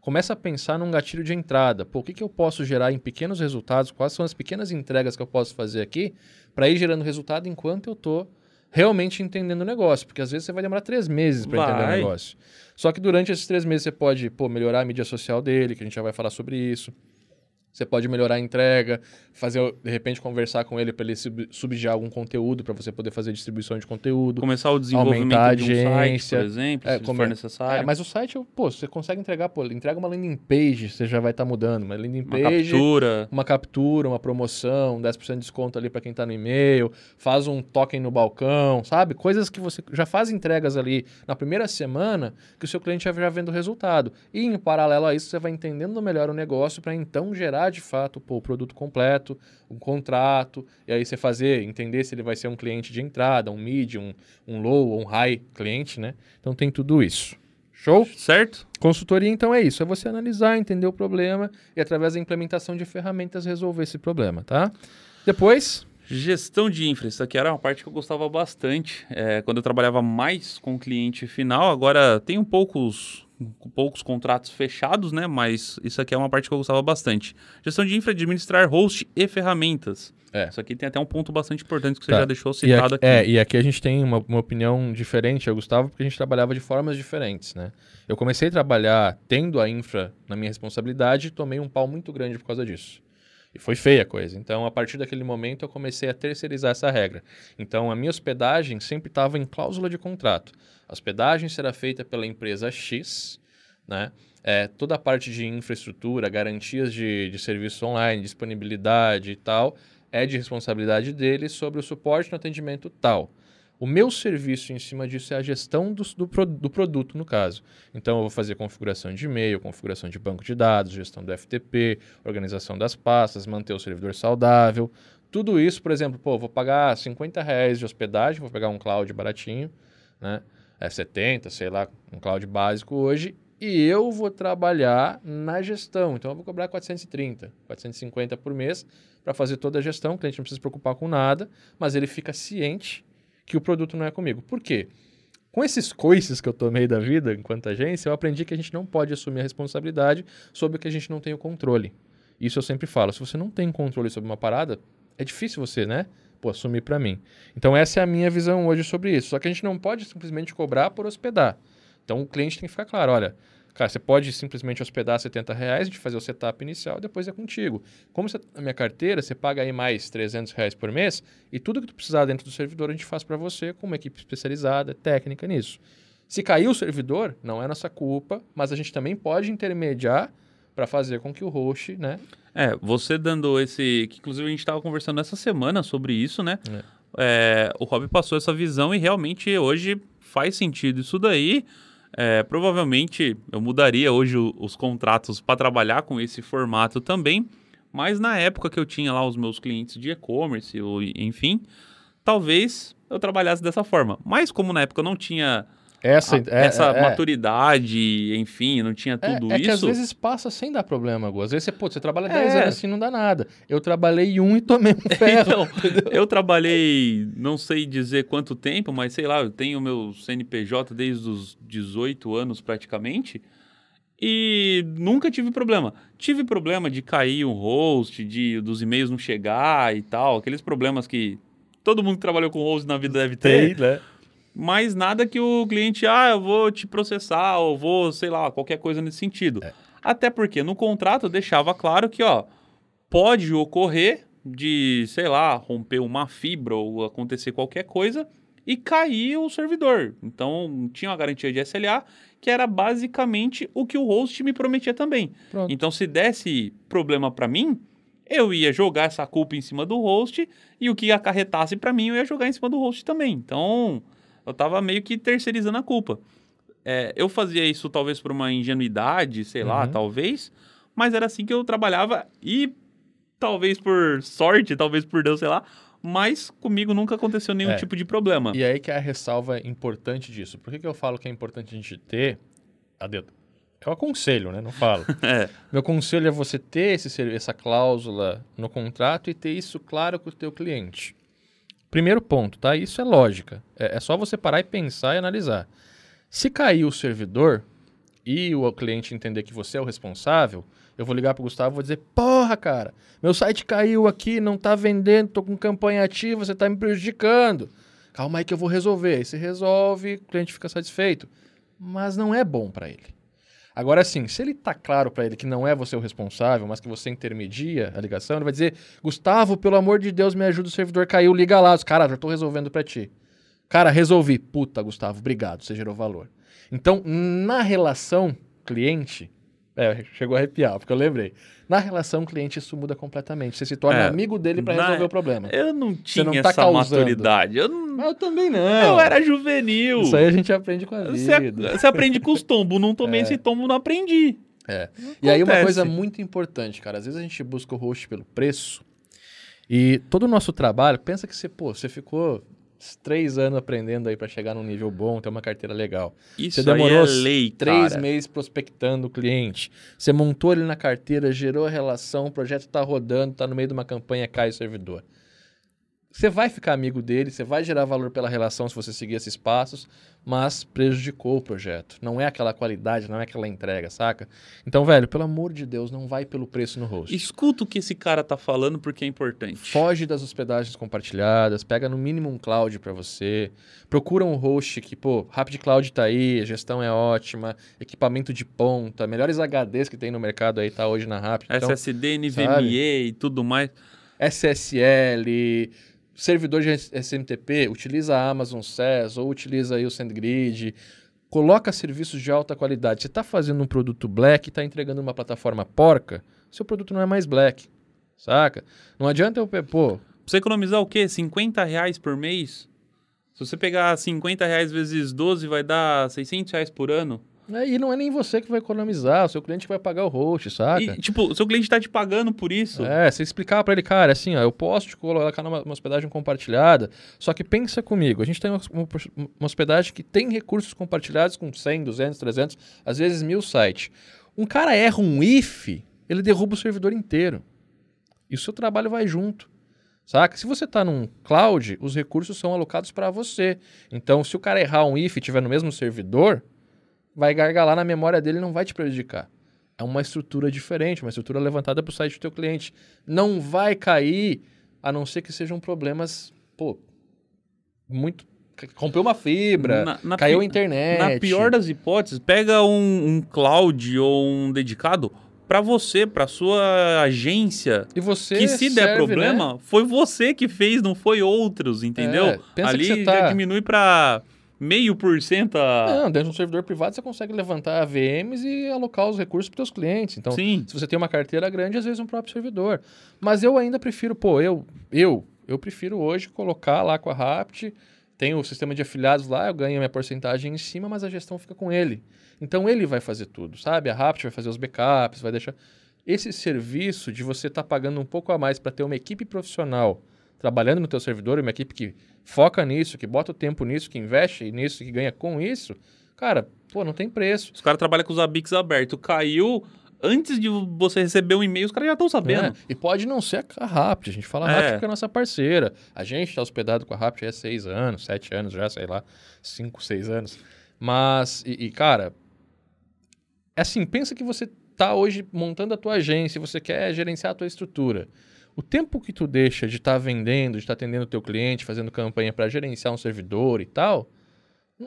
Começa a pensar num gatilho de entrada. Pô, o que, que eu posso gerar em pequenos resultados? Quais são as pequenas entregas que eu posso fazer aqui para ir gerando resultado enquanto eu tô realmente entendendo o negócio? Porque às vezes você vai demorar três meses para entender o negócio. Só que durante esses três meses você pode pô, melhorar a mídia social dele, que a gente já vai falar sobre isso. Você pode melhorar a entrega, fazer, de repente, conversar com ele para ele sub- subsidiar algum conteúdo para você poder fazer distribuição de conteúdo. Começar o desenvolvimento Aumentar a de um site, agência. por exemplo, É, se come- for necessário. É, mas o site, pô, você consegue entregar, pô, entrega uma landing page, você já vai estar mudando, uma landing Uma page, captura. uma captura, uma promoção, 10% de desconto ali para quem está no e-mail, faz um token no balcão, sabe? Coisas que você já faz entregas ali na primeira semana que o seu cliente já, já vendo o resultado. E em paralelo a isso, você vai entendendo melhor o negócio para então gerar de fato pô, o produto completo, um contrato, e aí você fazer, entender se ele vai ser um cliente de entrada, um mid, um, um low ou um high cliente, né? Então tem tudo isso. Show? Certo? Consultoria, então, é isso. É você analisar, entender o problema e, através da implementação de ferramentas, resolver esse problema, tá? Depois, Gestão de infra, isso aqui era uma parte que eu gostava bastante. É, quando eu trabalhava mais com o cliente final, agora tenho poucos, poucos contratos fechados, né? Mas isso aqui é uma parte que eu gostava bastante. Gestão de infra, administrar host e ferramentas. É. Isso aqui tem até um ponto bastante importante que você Tá. já deixou e citado aqui, aqui. É, e aqui a gente tem uma, uma opinião diferente, eu Gustavo, porque a gente trabalhava de formas diferentes, né? Eu comecei a trabalhar tendo a infra na minha responsabilidade e tomei um pau muito grande por causa disso. E foi feia a coisa. Então, a partir daquele momento, eu comecei a terceirizar essa regra. Então, a minha hospedagem sempre estava em cláusula de contrato. A hospedagem será feita pela empresa X, né? É, toda a parte de infraestrutura, garantias de, de serviço online, disponibilidade e tal, é de responsabilidade dele sobre o suporte no atendimento tal. O meu serviço em cima disso é a gestão do, do, do produto, no caso. Então, eu vou fazer configuração de e-mail, configuração de banco de dados, gestão do FTP, organização das pastas, manter o servidor saudável. Tudo isso, por exemplo, pô, vou pagar 50 reais de hospedagem, vou pegar um cloud baratinho, né? É 70, sei lá, um cloud básico hoje, e eu vou trabalhar na gestão. Então, eu vou cobrar 430, 450 por mês para fazer toda a gestão. O cliente não precisa se preocupar com nada, mas ele fica ciente que o produto não é comigo. Por quê? Com esses coices que eu tomei da vida enquanto agência, eu aprendi que a gente não pode assumir a responsabilidade sobre o que a gente não tem o controle. Isso eu sempre falo. Se você não tem controle sobre uma parada, é difícil você, né? Pô, assumir para mim. Então, essa é a minha visão hoje sobre isso. Só que a gente não pode simplesmente cobrar por hospedar. Então, o cliente tem que ficar claro: olha, Cara, você pode simplesmente hospedar 70 reais, de fazer o setup inicial, depois é contigo. Como você, a minha carteira, você paga aí mais 300 reais por mês e tudo que tu precisar dentro do servidor a gente faz para você com uma equipe especializada, técnica nisso. Se cair o servidor, não é nossa culpa, mas a gente também pode intermediar para fazer com que o host, né? É, você dando esse... que Inclusive a gente estava conversando essa semana sobre isso, né? É. É, o Rob passou essa visão e realmente hoje faz sentido isso daí. É, provavelmente eu mudaria hoje o, os contratos para trabalhar com esse formato também, mas na época que eu tinha lá os meus clientes de e-commerce, enfim, talvez eu trabalhasse dessa forma. Mas como na época eu não tinha essa, a, é, essa é, é. maturidade, enfim, não tinha é, tudo é, isso. É que às vezes passa sem dar problema, Gu. Às vezes você, pô, você trabalha 10 anos assim não dá nada. Eu trabalhei um e tomei um ferro. então, eu trabalhei, não sei dizer quanto tempo, mas sei lá, eu tenho meu CNPJ desde os 18 anos praticamente. E nunca tive problema. Tive problema de cair um host, de dos e-mails não chegar e tal, aqueles problemas que todo mundo que trabalhou com host na vida deve ter. Tem, né? Mas nada que o cliente, ah, eu vou te processar, ou vou, sei lá, qualquer coisa nesse sentido. É. Até porque no contrato deixava claro que, ó, pode ocorrer de, sei lá, romper uma fibra ou acontecer qualquer coisa e cair o servidor. Então, tinha uma garantia de SLA que era basicamente o que o host me prometia também. Pronto. Então, se desse problema para mim, eu ia jogar essa culpa em cima do host e o que acarretasse para mim eu ia jogar em cima do host também. Então, eu tava meio que terceirizando a culpa. É, eu fazia isso talvez por uma ingenuidade, sei uhum. lá, talvez, mas era assim que eu trabalhava e talvez por sorte, talvez por Deus, sei lá, mas comigo nunca aconteceu nenhum é. tipo de problema. E aí que é a ressalva importante disso. Por que, que eu falo que é importante a gente ter a dedo? É o aconselho, né? Não falo. é. Meu conselho é você ter esse, essa cláusula no contrato e ter isso claro com o teu cliente. Primeiro ponto, tá? Isso é lógica. É, é só você parar e pensar e analisar. Se cair o servidor e o cliente entender que você é o responsável, eu vou ligar para o Gustavo e vou dizer: Porra, cara, meu site caiu aqui, não tá vendendo, tô com campanha ativa, você tá me prejudicando. Calma aí que eu vou resolver. Aí você resolve, o cliente fica satisfeito. Mas não é bom para ele. Agora, sim, se ele tá claro para ele que não é você o responsável, mas que você intermedia a ligação, ele vai dizer: Gustavo, pelo amor de Deus, me ajuda, o servidor caiu, liga lá. Cara, já tô resolvendo para ti. Cara, resolvi. Puta, Gustavo, obrigado, você gerou valor. Então, na relação cliente, é, chegou a arrepiar, porque eu lembrei. Na relação cliente, isso muda completamente. Você se torna é, amigo dele para resolver o problema. Eu não tinha não tá essa causando. maturidade. Eu, não... eu também não. Eu era juvenil. Isso aí a gente aprende com a vida. Você, você aprende com os tombos. Não tomei é. esse tombo, não aprendi. É. e aí uma coisa muito importante, cara. Às vezes a gente busca o host pelo preço e todo o nosso trabalho, pensa que você, pô, você ficou três anos aprendendo aí para chegar num nível bom, ter uma carteira legal. Isso Você demorou é lei, três cara. meses prospectando o cliente. Você montou ele na carteira, gerou a relação, o projeto está rodando, está no meio de uma campanha, cai o servidor. Você vai ficar amigo dele, você vai gerar valor pela relação se você seguir esses passos, mas prejudicou o projeto. Não é aquela qualidade, não é aquela entrega, saca? Então, velho, pelo amor de Deus, não vai pelo preço no host. Escuta o que esse cara tá falando porque é importante. Foge das hospedagens compartilhadas, pega no mínimo um cloud para você, procura um host que, pô, Rapid Cloud tá aí, a gestão é ótima, equipamento de ponta, melhores HDs que tem no mercado aí tá hoje na Rapid. Então, SSD, NVMe e tudo mais. SSL, servidor de SMTP, utiliza a Amazon SaaS ou utiliza aí o SendGrid, coloca serviços de alta qualidade. Você está fazendo um produto black e está entregando uma plataforma porca, seu produto não é mais black, saca? Não adianta eu, pô... Você economizar o quê? 50 reais por mês? Se você pegar 50 reais vezes 12, vai dar 600 reais por ano. É, e não é nem você que vai economizar, o seu cliente que vai pagar o host, saca? E, tipo, o seu cliente tá te pagando por isso. É, você explicar para ele, cara, assim, ó, eu posso te colocar numa hospedagem compartilhada, só que pensa comigo, a gente tem uma, uma, uma, hospedagem que tem recursos compartilhados com 100, 200, 300, às vezes mil sites. Um cara erra um if, ele derruba o servidor inteiro. E o seu trabalho vai junto. Saca? Se você está num cloud, os recursos são alocados para você. Então, se o cara errar um if e estiver no mesmo servidor, vai gargalar na memória dele e não vai te prejudicar. É uma estrutura diferente, uma estrutura levantada para o site do teu cliente. Não vai cair, a não ser que sejam problemas, pô, muito rompeu uma fibra, na, na caiu a internet. Na pior das hipóteses, pega um, um cloud ou um dedicado para você, para sua agência. E você que se der problema, né? foi você que fez, não foi outros, entendeu? É, Ali tá... já diminui para meio por cento a... Não, dentro de um servidor privado você consegue levantar VMs e alocar os recursos para os seus clientes. Então, Sim. se você tem uma carteira grande, às vezes um próprio servidor. Mas eu ainda prefiro, pô, eu, eu, eu prefiro hoje colocar lá com a Rapt, tem o sistema de afiliados lá, eu ganho a minha porcentagem em cima, mas a gestão fica com ele. Então ele vai fazer tudo, sabe? A Rapt vai fazer os backups, vai deixar... Esse serviço de você estar tá pagando um pouco a mais para ter uma equipe profissional trabalhando no teu servidor, uma equipe que foca nisso, que bota o tempo nisso, que investe nisso, que ganha com isso, cara, pô, não tem preço. Os caras trabalham com os ABICs abertos. Caiu, antes de você receber um e-mail, os caras já estão sabendo. É, e pode não ser a Rapt, a gente fala a é. Rapt porque é nossa parceira. A gente está hospedado com a Rapt há seis anos, sete anos já, sei lá, cinco, seis anos. Mas, e, e cara, é assim, pensa que você está hoje montando a tua agência, você quer gerenciar a tua estrutura. O tempo que tu deixa de estar tá vendendo, de estar tá atendendo o teu cliente, fazendo campanha para gerenciar um servidor e tal,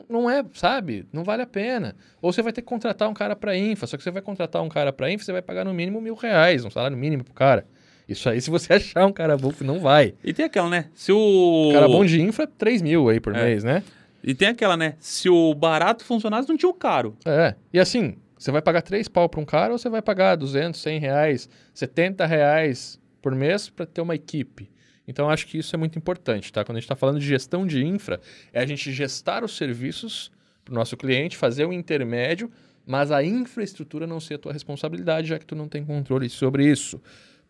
não é, sabe? Não vale a pena. Ou você vai ter que contratar um cara para infra, só que você vai contratar um cara para infra, você vai pagar no mínimo mil reais, um salário mínimo pro cara. Isso aí, se você achar um cara bom, não vai. E tem aquela, né? Se o. Cara bom de infra, 3 mil aí por é. mês, né? E tem aquela, né? Se o barato funcionasse, não tinha o caro. É. E assim, você vai pagar 3 pau para um cara ou você vai pagar 200, 100 reais, 70 reais por mês para ter uma equipe. Então, acho que isso é muito importante, tá? Quando a gente está falando de gestão de infra, é a gente gestar os serviços para o nosso cliente, fazer o um intermédio, mas a infraestrutura não ser a tua responsabilidade, já que tu não tem controle sobre isso.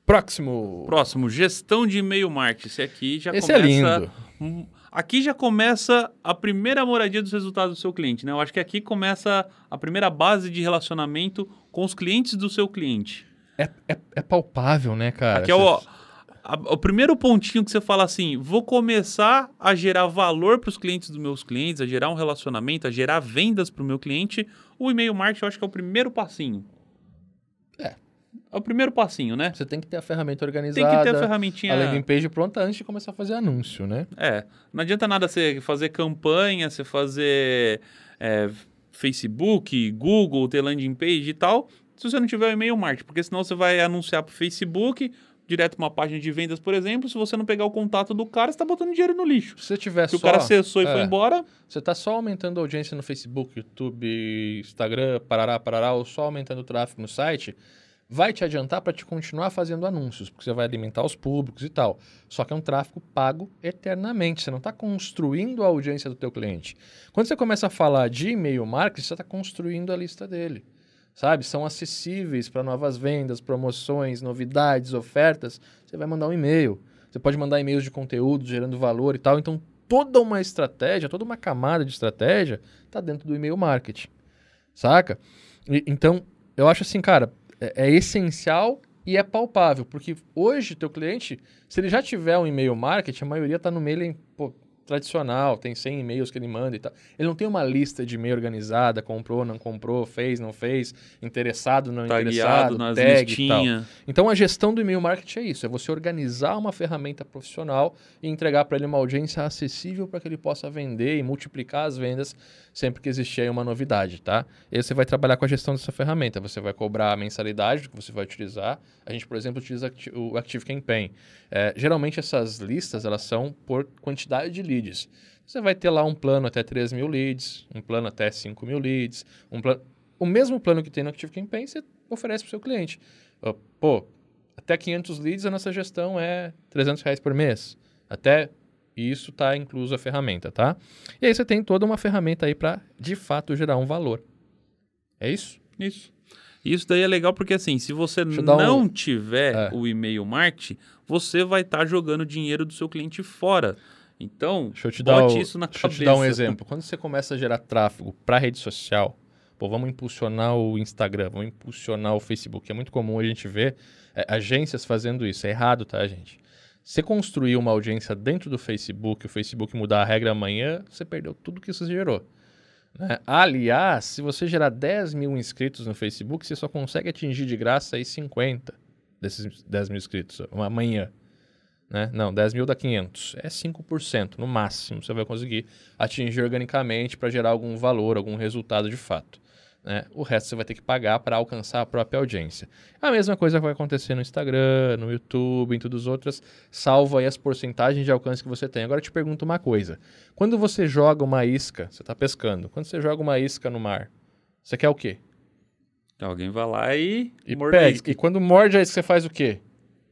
Próximo. Próximo, gestão de e-mail marketing. Esse aqui já Esse começa... é lindo. Aqui já começa a primeira moradia dos resultados do seu cliente, né? Eu acho que aqui começa a primeira base de relacionamento com os clientes do seu cliente. É, é, é palpável, né, cara? Aqui é o, a, o primeiro pontinho que você fala assim: vou começar a gerar valor para os clientes dos meus clientes, a gerar um relacionamento, a gerar vendas para o meu cliente. O e-mail marketing eu acho que é o primeiro passinho. É. É o primeiro passinho, né? Você tem que ter a ferramenta organizada. Tem que ter a ferramentinha. A landing page pronta antes de começar a fazer anúncio, né? É. Não adianta nada você fazer campanha, você fazer é, Facebook, Google, ter landing page e tal, se você não tiver o e-mail marketing, porque senão você vai anunciar para o Facebook, direto uma página de vendas, por exemplo, se você não pegar o contato do cara, você está botando dinheiro no lixo. Se você tiver se só, o cara acessou e é, foi embora... Você está só aumentando a audiência no Facebook, YouTube, Instagram, parará, parará, ou só aumentando o tráfego no site, vai te adiantar para te continuar fazendo anúncios, porque você vai alimentar os públicos e tal. Só que é um tráfego pago eternamente, você não está construindo a audiência do teu cliente. Quando você começa a falar de e-mail marketing, você está construindo a lista dele sabe? São acessíveis para novas vendas, promoções, novidades, ofertas. Você vai mandar um e-mail. Você pode mandar e-mails de conteúdo gerando valor e tal. Então, toda uma estratégia, toda uma camada de estratégia está dentro do e-mail marketing, saca? E, então, eu acho assim, cara, é, é essencial e é palpável, porque hoje teu cliente, se ele já tiver um e-mail marketing, a maioria está no mailing, pô, tradicional, tem 100 e-mails que ele manda e tal. Ele não tem uma lista de e-mail organizada, comprou, não comprou, fez, não fez, interessado, não tá interessado, nas tag listinha. e tal. Então a gestão do e-mail marketing é isso, é você organizar uma ferramenta profissional e entregar para ele uma audiência acessível para que ele possa vender e multiplicar as vendas sempre que existir aí uma novidade, tá? E aí você vai trabalhar com a gestão dessa ferramenta, você vai cobrar a mensalidade que você vai utilizar. A gente, por exemplo, utiliza o Active Campaign. É, geralmente essas listas, elas são por quantidade de leads. Você vai ter lá um plano até 3 mil leads, um plano até 5 mil leads, um plano... O mesmo plano que tem no Active Campaign, você oferece para o seu cliente. Pô, até 500 leads a nossa gestão é 300 reais por mês. Até isso está incluso a ferramenta, tá? E aí você tem toda uma ferramenta aí para, de fato, gerar um valor. É isso? Isso. Isso daí é legal porque, assim, se você não um- tiver É. o e-mail marketing, você vai estar jogando dinheiro do seu cliente fora. Então, Deixa eu te dar, o- isso na deixa eu cabeça. te dar um exemplo. Quando você começa a gerar tráfego para rede social, pô, vamos impulsionar o Instagram, vamos impulsionar o Facebook. É muito comum a gente ver é, agências fazendo isso. É errado, tá, gente? Você construir uma audiência dentro do Facebook, o Facebook mudar a regra amanhã, você perdeu tudo que isso gerou. né? Aliás, se você gerar 10 mil inscritos no Facebook, você só consegue atingir de graça aí 50 desses 10 mil inscritos amanhã. Né? Não, 10 mil dá 500. É 5% no máximo você vai conseguir atingir organicamente para gerar algum valor, algum resultado de fato. Né? O resto você vai ter que pagar para alcançar a própria audiência. A mesma coisa vai acontecer no Instagram, no YouTube, em todas as outras, salvo aí as porcentagens de alcance que você tem. Agora eu te pergunto uma coisa. Quando você joga uma isca, você está pescando, quando você joga uma isca no mar, você quer o quê? Alguém vai lá e, E pega. E quando morde a isca, você faz o quê?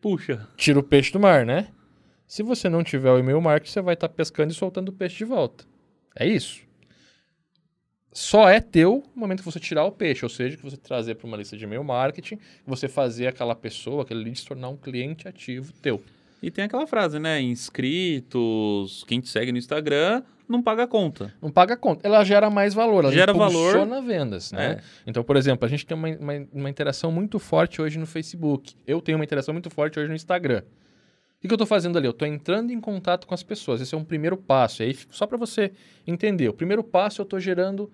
Puxa. tira o peixe do mar, né? Se você não tiver o e-mail marketing, você vai estar pescando e soltando o peixe de volta. É isso. Só é teu no momento que você tirar o peixe, ou seja, que você trazer para uma lista de e-mail marketing, você fazer aquela pessoa, aquele lead se tornar um cliente ativo teu. E tem aquela frase, né? Inscritos, quem te segue no Instagram, não paga conta. Não paga conta. Ela gera mais valor, ela Gera valor. impulsiona vendas, né? É. Então, por exemplo, a gente tem uma, uma, uma interação muito forte hoje no Facebook. Eu tenho uma interação muito forte hoje no Instagram. O que, que eu estou fazendo ali? Eu estou entrando em contato com as pessoas. Esse é um primeiro passo. E aí, só para você entender, o primeiro passo eu estou gerando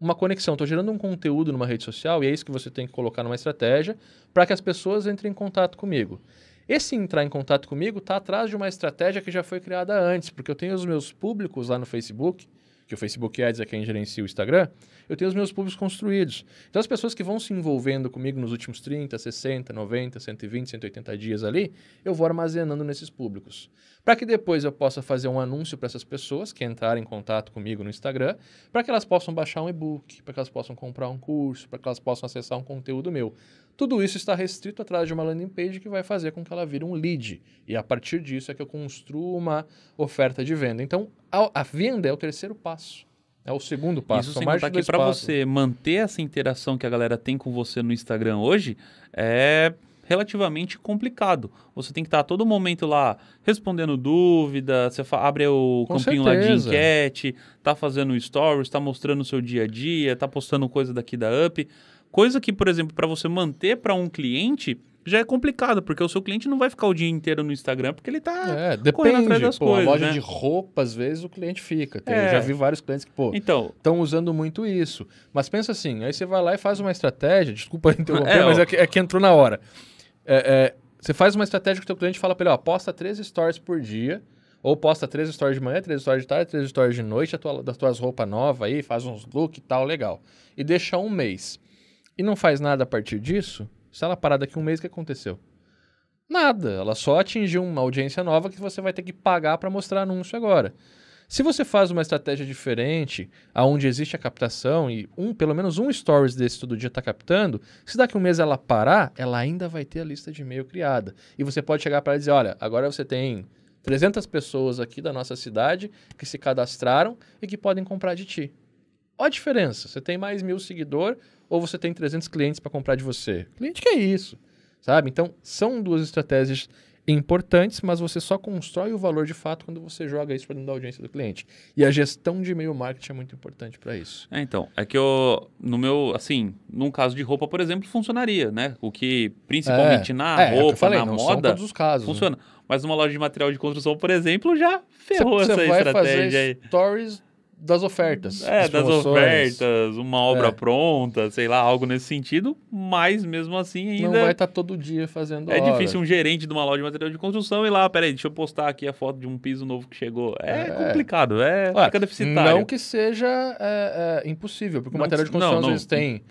uma conexão, estou gerando um conteúdo numa rede social e é isso que você tem que colocar numa estratégia para que as pessoas entrem em contato comigo. Esse entrar em contato comigo está atrás de uma estratégia que já foi criada antes, porque eu tenho os meus públicos lá no Facebook, que o Facebook Ads é quem gerencia o Instagram, eu tenho os meus públicos construídos. Então, as pessoas que vão se envolvendo comigo nos últimos 30, 60, 90, 120, 180 dias ali, eu vou armazenando nesses públicos. Para que depois eu possa fazer um anúncio para essas pessoas que entrarem em contato comigo no Instagram, para que elas possam baixar um e-book, para que elas possam comprar um curso, para que elas possam acessar um conteúdo meu. Tudo isso está restrito atrás de uma landing page que vai fazer com que ela vire um lead. E a partir disso é que eu construo uma oferta de venda. Então, a, a venda é o terceiro passo. É o segundo passo. Isso sem mais que para você manter essa interação que a galera tem com você no Instagram hoje é relativamente complicado. Você tem que estar a todo momento lá respondendo dúvida, você abre o Com campinho lá de certeza. enquete, tá fazendo stories, tá mostrando o seu dia a dia, tá postando coisa daqui da Up. Coisa que, por exemplo, para você manter para um cliente já é complicado, porque o seu cliente não vai ficar o dia inteiro no Instagram, porque ele tá É, correndo atrás depende. das Pô, coisas, a loja né? de roupa, às vezes, o cliente fica. Tem- É. Eu já vi vários clientes que, pô, Então, estão usando muito isso. Mas pensa assim, aí você vai lá e faz uma estratégia, desculpa interromper, É, mas é que, é que entrou na hora. É, é, você faz uma estratégia que o teu cliente fala para ele, ó, posta três stories por dia, ou posta três stories de manhã, três stories de tarde, três stories de noite, a tua- das tuas roupas novas aí, faz uns look e tal, legal. E deixa um mês. E não faz nada a partir disso, se ela parar daqui um mês, o que aconteceu? Nada, ela só atingiu uma audiência nova que você vai ter que pagar para mostrar anúncio agora. Se você faz uma estratégia diferente, aonde existe a captação e um, pelo menos um stories desse todo dia está captando, se daqui um mês ela parar, ela ainda vai ter a lista de e-mail criada. E você pode chegar para ela e dizer, olha, agora você tem 300 pessoas aqui da nossa cidade que se cadastraram e que podem comprar de ti. Olha a diferença, você tem mais mil seguidor ou você tem 300 clientes para comprar de você. Cliente que é isso, sabe? Então, são duas estratégias importantes, mas você só constrói o valor de fato quando você joga isso para dentro da audiência do cliente. E a gestão de e-mail marketing é muito importante para isso. É, então, é que eu, no meu, assim, num caso de roupa, por exemplo, funcionaria, né? O que, principalmente na é, é roupa, falei, na moda, todos os casos. né? funciona. Mas numa loja de material de construção, por exemplo, já Você, ferrou você essa vai estratégia fazer aí. stories das ofertas. É, das ofertas, uma obra É. pronta, sei lá, algo nesse sentido, mas mesmo assim ainda Não vai estar todo dia fazendo é hora. difícil um gerente de uma loja de material de construção ir lá, peraí, deixa eu postar aqui a foto de um piso novo que chegou. É, É. complicado, é, Olha, fica deficitário. Não que seja é, é, impossível, porque o Não material de construção não, às vezes tem,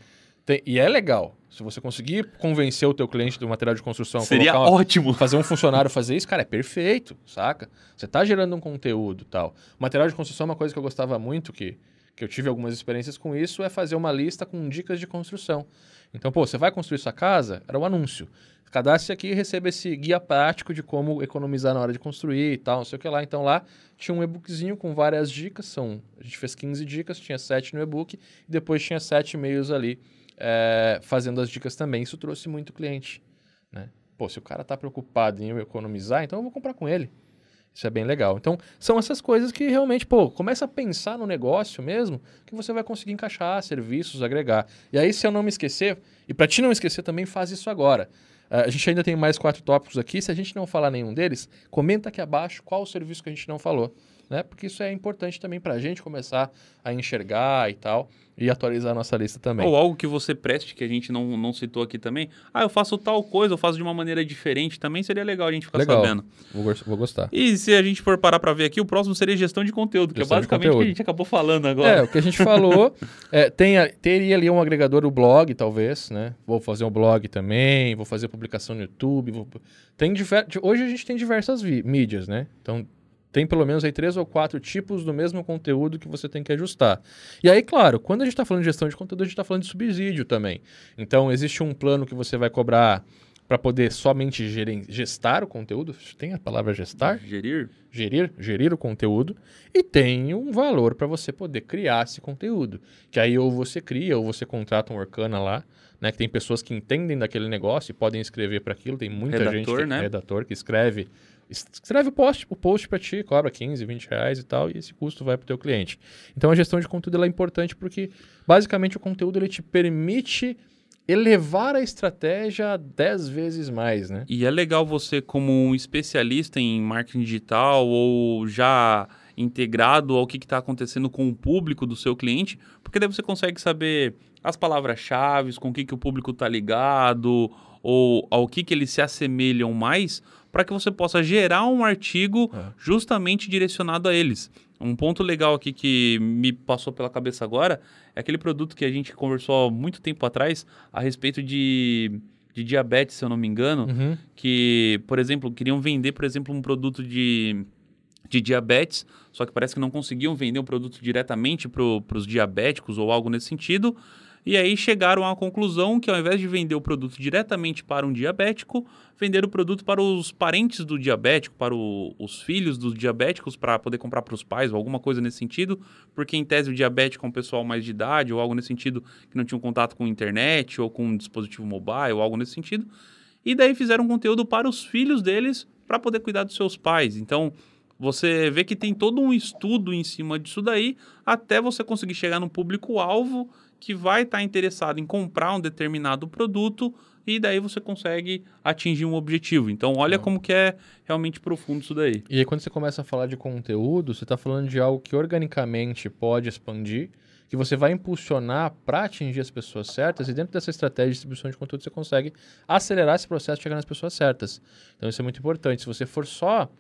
tem- E é legal. Se você conseguir convencer o teu cliente do material de construção, Seria uma- ótimo. fazer um funcionário fazer isso, cara, é perfeito, saca? Você tá gerando um conteúdo e tal. O material de construção é uma coisa que eu gostava muito, que, que eu tive algumas experiências com isso, é fazer uma lista com dicas de construção. Então, pô, você vai construir sua casa? Era um anúncio. cadastre aqui e receba esse guia prático de como economizar na hora de construir e tal, não sei o que lá. Então lá tinha um e-bookzinho com várias dicas, são, a gente fez 15 dicas, tinha 7 no e-book, e depois tinha 7 e-mails ali é, fazendo as dicas também. Isso trouxe muito cliente, né? Pô, se o cara tá preocupado em eu economizar, então eu vou comprar com ele. Isso é bem legal. Então, são essas coisas que realmente, pô, começa a pensar no negócio mesmo, que você vai conseguir encaixar serviços, agregar. E aí, se eu não me esquecer, e para ti não esquecer também, faz isso agora. Uh, a gente ainda tem mais quatro tópicos aqui. Se a gente não falar nenhum deles, comenta aqui abaixo qual o serviço que a gente não falou né? Porque isso é importante também para a gente começar a enxergar e tal e atualizar a nossa lista também. Ou algo que você preste que a gente não, não citou aqui também. Ah, eu faço tal coisa, eu faço de uma maneira diferente. Também seria legal a gente ficar legal. sabendo. Vou, vou gostar. E se a gente for parar para ver aqui, o próximo seria gestão de conteúdo, gestão que é basicamente o que a gente acabou falando agora. É, o que a gente falou. é, tem, teria ali um agregador, o blog, talvez, né? Vou fazer um blog também, vou fazer publicação no YouTube. Vou... Tem. Hoje a gente tem diversas mídias, né? Então tem pelo menos aí três ou quatro tipos do mesmo conteúdo que você tem que ajustar. E aí, claro, quando a gente está falando de gestão de conteúdo, a gente está falando de subsídio também. Então, existe um plano que você vai cobrar para poder somente gerir, gestar o conteúdo. Tem a palavra gestar? Gerir. Gerir, gerir o conteúdo. E tem um valor para você poder criar esse conteúdo. Que aí ou você cria ou você contrata um Orkana lá, né? Que tem pessoas que entendem daquele negócio e podem escrever para aquilo. Tem muita redator, gente que, né? redator que escreve escreve o post, o post para ti, cobra 15, 20 reais e tal, e esse custo vai para o teu cliente. Então a gestão de conteúdo é importante porque basicamente o conteúdo ele te permite elevar a estratégia 10 vezes mais, né? E é legal você como um especialista em marketing digital ou já integrado ao que está acontecendo com o público do seu cliente, porque daí você consegue saber as palavras-chave, com o que, que o público está ligado, ou ao que, que eles se assemelham mais, para que você possa gerar um artigo é. justamente direcionado a eles. Um ponto legal aqui que me passou pela cabeça agora é aquele produto que a gente conversou há muito tempo atrás a respeito de, de diabetes, se eu não me engano, uhum. que, por exemplo, queriam vender, por exemplo, um produto de, de diabetes, só que parece que não conseguiam vender um produto diretamente para os diabéticos ou algo nesse sentido. E aí chegaram à conclusão que ao invés de vender o produto diretamente para um diabético, vender o produto para os parentes do diabético, para o, os filhos dos diabéticos, para poder comprar para os pais ou alguma coisa nesse sentido, porque em tese o diabético é um pessoal mais de idade ou algo nesse sentido que não tinha um contato com internet ou com um dispositivo mobile ou algo nesse sentido. E daí fizeram conteúdo para os filhos deles para poder cuidar dos seus pais. Então, você vê que tem todo um estudo em cima disso daí, até você conseguir chegar no público-alvo que vai estar tá interessado em comprar um determinado produto e daí você consegue atingir um objetivo. Então, olha como que é realmente profundo isso daí. E aí, quando você começa a falar de conteúdo, você está falando de algo que organicamente pode expandir, que você vai impulsionar para atingir as pessoas certas, e dentro dessa estratégia de distribuição de conteúdo, você consegue acelerar esse processo de chegar nas pessoas certas. Então, isso é muito importante. Se você for só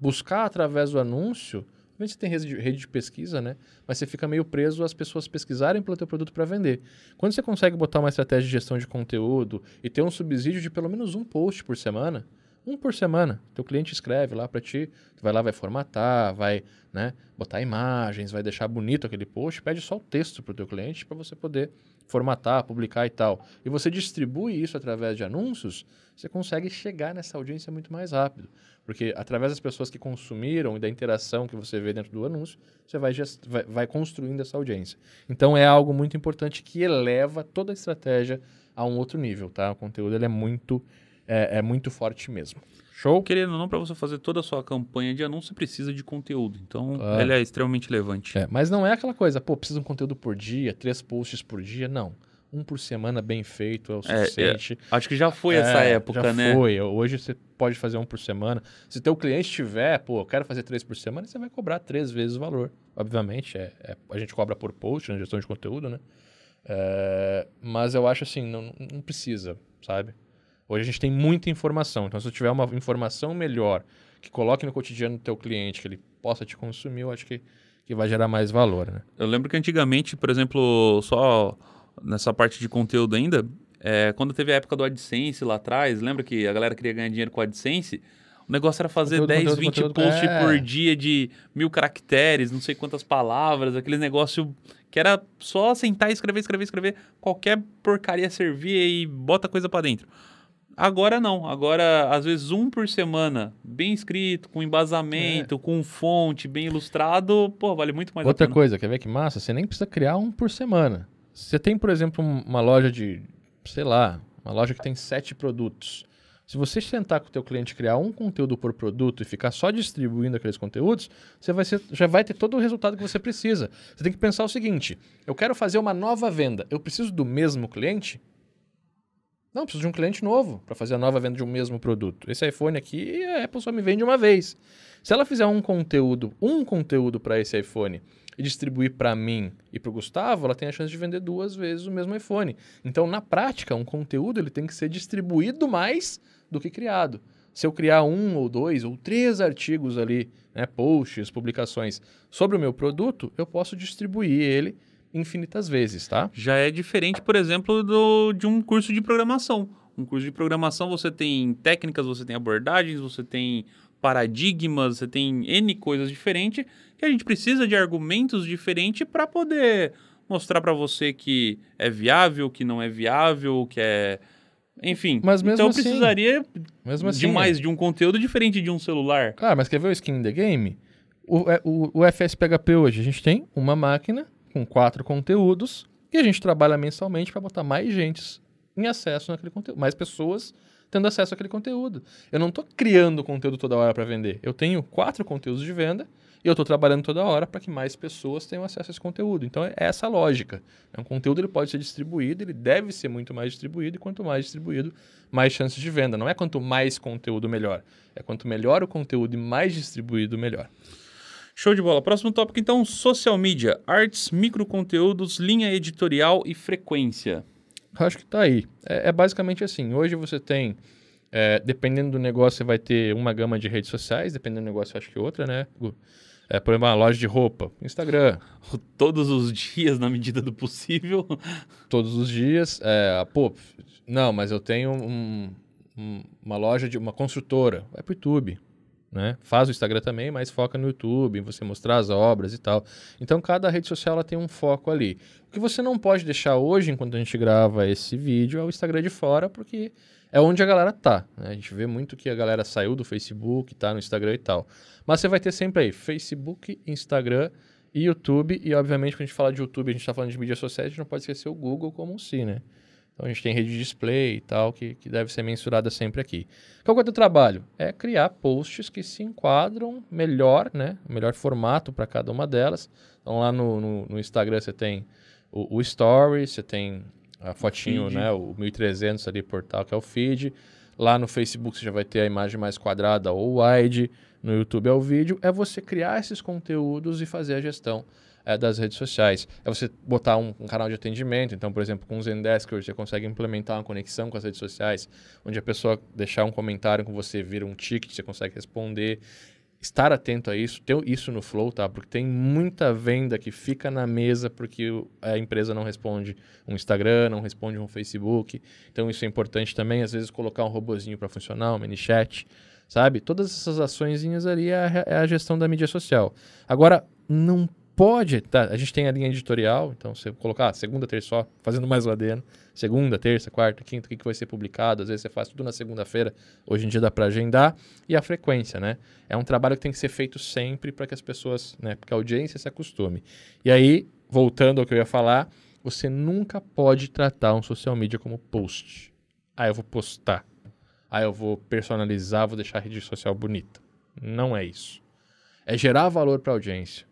buscar através do anúncio, Você tem rede de, rede de pesquisa, né? Mas você fica meio preso às pessoas pesquisarem pelo teu produto para vender. Quando você consegue botar uma estratégia de gestão de conteúdo e ter um subsídio de pelo menos um post por semana, um por semana, teu cliente escreve lá para ti, tu vai lá, vai formatar, vai né, botar imagens, vai deixar bonito aquele post, pede só o texto para o teu cliente para você poder formatar, publicar e tal. E você distribui isso através de anúncios, você consegue chegar nessa audiência muito mais rápido. Porque através das pessoas que consumiram e da interação que você vê dentro do anúncio, você vai, vai, vai construindo essa audiência. Então é algo muito importante que eleva toda a estratégia a um outro nível, tá? O conteúdo ele é muito, é, é muito forte mesmo. Show? Querendo ou não, para você fazer toda a sua campanha de anúncio, você precisa de conteúdo. Então, ah. ele é extremamente relevante. É, mas não é aquela coisa, pô, precisa de um conteúdo por dia, três posts por dia. Não um por semana bem feito é o suficiente. É, é, acho que já foi é, essa época, já né? foi. Hoje você pode fazer um por semana. Se teu cliente tiver, pô, eu quero fazer três por semana, você vai cobrar três vezes o valor. Obviamente, é, é a gente cobra por post na gestão de conteúdo, né? É, mas eu acho assim, não, não precisa, sabe? Hoje a gente tem muita informação. Então, se eu tiver uma informação melhor que coloque no cotidiano do teu cliente, que ele possa te consumir, eu acho que, que vai gerar mais valor, né? Eu lembro que antigamente, por exemplo, só nessa parte de conteúdo ainda, é, quando teve a época do AdSense lá atrás, lembra que a galera queria ganhar dinheiro com o AdSense? O negócio era fazer conteúdo, 10, conteúdo, 20 conteúdo, posts é. por dia de mil caracteres, não sei quantas palavras, aquele negócio que era só sentar e escrever, escrever, escrever, qualquer porcaria servia e bota coisa para dentro. Agora não. Agora, às vezes, um por semana, bem escrito, com embasamento, é. com fonte, bem ilustrado, pô, vale muito mais Outra coisa, quer ver que massa? Você nem precisa criar um por semana. Você tem, por exemplo, uma loja de, sei lá, uma loja que tem sete produtos. Se você sentar com o teu cliente criar um conteúdo por produto e ficar só distribuindo aqueles conteúdos, você vai ser, já vai ter todo o resultado que você precisa. Você tem que pensar o seguinte: eu quero fazer uma nova venda. Eu preciso do mesmo cliente? Não, preciso de um cliente novo para fazer a nova venda de um mesmo produto. Esse iPhone aqui, a Apple só me vende uma vez. Se ela fizer um conteúdo, um conteúdo para esse iPhone e distribuir para mim e para o Gustavo, ela tem a chance de vender duas vezes o mesmo iPhone. Então, na prática, um conteúdo ele tem que ser distribuído mais do que criado. Se eu criar um ou dois ou três artigos ali, né, posts, publicações sobre o meu produto, eu posso distribuir ele infinitas vezes, tá? Já é diferente, por exemplo, do, de um curso de programação. Um curso de programação você tem técnicas, você tem abordagens, você tem paradigmas, você tem N coisas diferentes que a gente precisa de argumentos diferentes para poder mostrar para você que é viável, que não é viável, que é enfim, mas mesmo então assim, precisaria mesmo assim, de mais de um conteúdo diferente de um celular. Claro, mas quer ver o skin in the game? O, é, o, o FSPHP hoje, a gente tem uma máquina com quatro conteúdos e a gente trabalha mensalmente para botar mais gente em acesso naquele conteúdo, mais pessoas tendo acesso àquele conteúdo. Eu não estou criando conteúdo toda hora para vender. Eu tenho quatro conteúdos de venda e eu estou trabalhando toda hora para que mais pessoas tenham acesso a esse conteúdo. Então é essa a lógica. Um conteúdo ele pode ser distribuído, ele deve ser muito mais distribuído, e quanto mais distribuído, mais chances de venda. Não é quanto mais conteúdo, melhor. É quanto melhor o conteúdo e mais distribuído, melhor. Show de bola. Próximo tópico, então, social media, artes, microconteúdos, linha editorial e frequência. Acho que está aí. É, é, basicamente assim. Hoje você tem, é, dependendo do negócio, você vai ter uma gama de redes sociais, dependendo do negócio, acho que outra, né? É, por exemplo, uma loja de roupa, Instagram. Todos os dias, na medida do possível. Todos os dias. É, pô, não, mas eu tenho um, um, uma loja de uma construtora. Vai pro YouTube. Né? Faz o Instagram também, mas foca no YouTube, em você mostrar as obras e tal. Então, cada rede social ela tem um foco ali. O que você não pode deixar hoje, enquanto a gente grava esse vídeo, é o Instagram de fora, porque é onde a galera tá. Né? A gente vê muito que a galera saiu do Facebook, tá no Instagram e tal. Mas você vai ter sempre aí Facebook, Instagram e YouTube. E, obviamente, quando a gente fala de YouTube, a gente está falando de mídias sociais, a gente não pode esquecer o Google como um si, né? Então a gente tem rede de display e tal, que, que deve ser mensurada sempre aqui. Qual é o teu trabalho? É criar posts que se enquadram melhor, né? O melhor formato para cada uma delas. Então lá no, no, no Instagram você tem o, o, Story, você tem a fotinho, né? O 1300 ali, portal, que é o feed. Lá no Facebook você já vai ter a imagem mais quadrada ou wide. No YouTube é o vídeo. É você criar esses conteúdos e fazer a gestão é, das redes sociais. É você botar um, um, canal de atendimento. Então, por exemplo, com o Zendesk você consegue implementar uma conexão com as redes sociais, onde a pessoa deixar um comentário com você, vira um ticket, você consegue responder estar atento a isso, ter isso no flow, tá? Porque tem muita venda que fica na mesa porque a empresa não responde um Instagram, não responde um Facebook. Então isso é importante também, às vezes colocar um robozinho para funcionar, um mini chat, sabe? Todas essas ações ali é a, é a gestão da mídia social. Agora, não pode, tá? A gente tem a linha editorial, então você colocar ah, segunda, terça só, fazendo mais o adeno, segunda, terça, quarta, quinta, o que, que vai ser publicado, às vezes você faz tudo na segunda-feira, hoje em dia dá para agendar, e a frequência, né? É um trabalho que tem que ser feito sempre para que as pessoas, né, porque a audiência se acostume. E aí, voltando ao que eu ia falar, você nunca pode tratar um social media como post. Ah, eu vou postar. Ah, eu vou personalizar, vou deixar a rede social bonita. Não é isso. É gerar valor para a audiência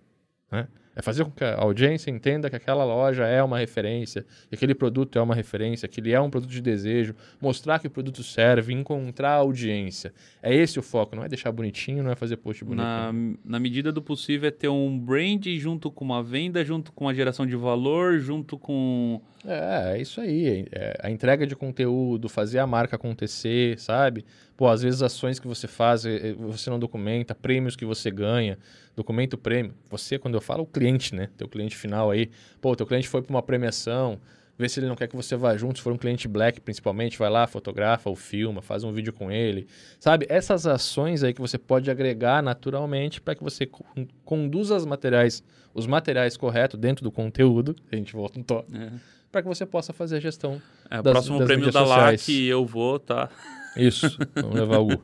né? É fazer com que a audiência entenda que aquela loja é uma referência, que aquele produto é uma referência, que ele é um produto de desejo, mostrar que o produto serve, encontrar a audiência. É esse o foco, não é deixar bonitinho, não é fazer post bonito. Na, na medida do possível é ter um brand junto com uma venda, junto com a geração de valor, junto com... É, é isso aí. É, a entrega de conteúdo, fazer a marca acontecer, sabe? Pô, às vezes ações que você faz, é, é, você não documenta, prêmios que você ganha documento prêmio. Você, quando eu falo o cliente, né? Teu cliente final aí, pô, teu cliente foi para uma premiação, vê se ele não quer que você vá junto, se for um cliente black principalmente, vai lá, fotografa ou filma, faz um vídeo com ele. Sabe? Essas ações aí que você pode agregar naturalmente para que você conduza os materiais, os materiais corretos dentro do conteúdo, a gente volta um toque. É para que você possa fazer a gestão. É, o próximo das prêmio da. LAC eu vou, tá? Isso, vamos levar o Gu.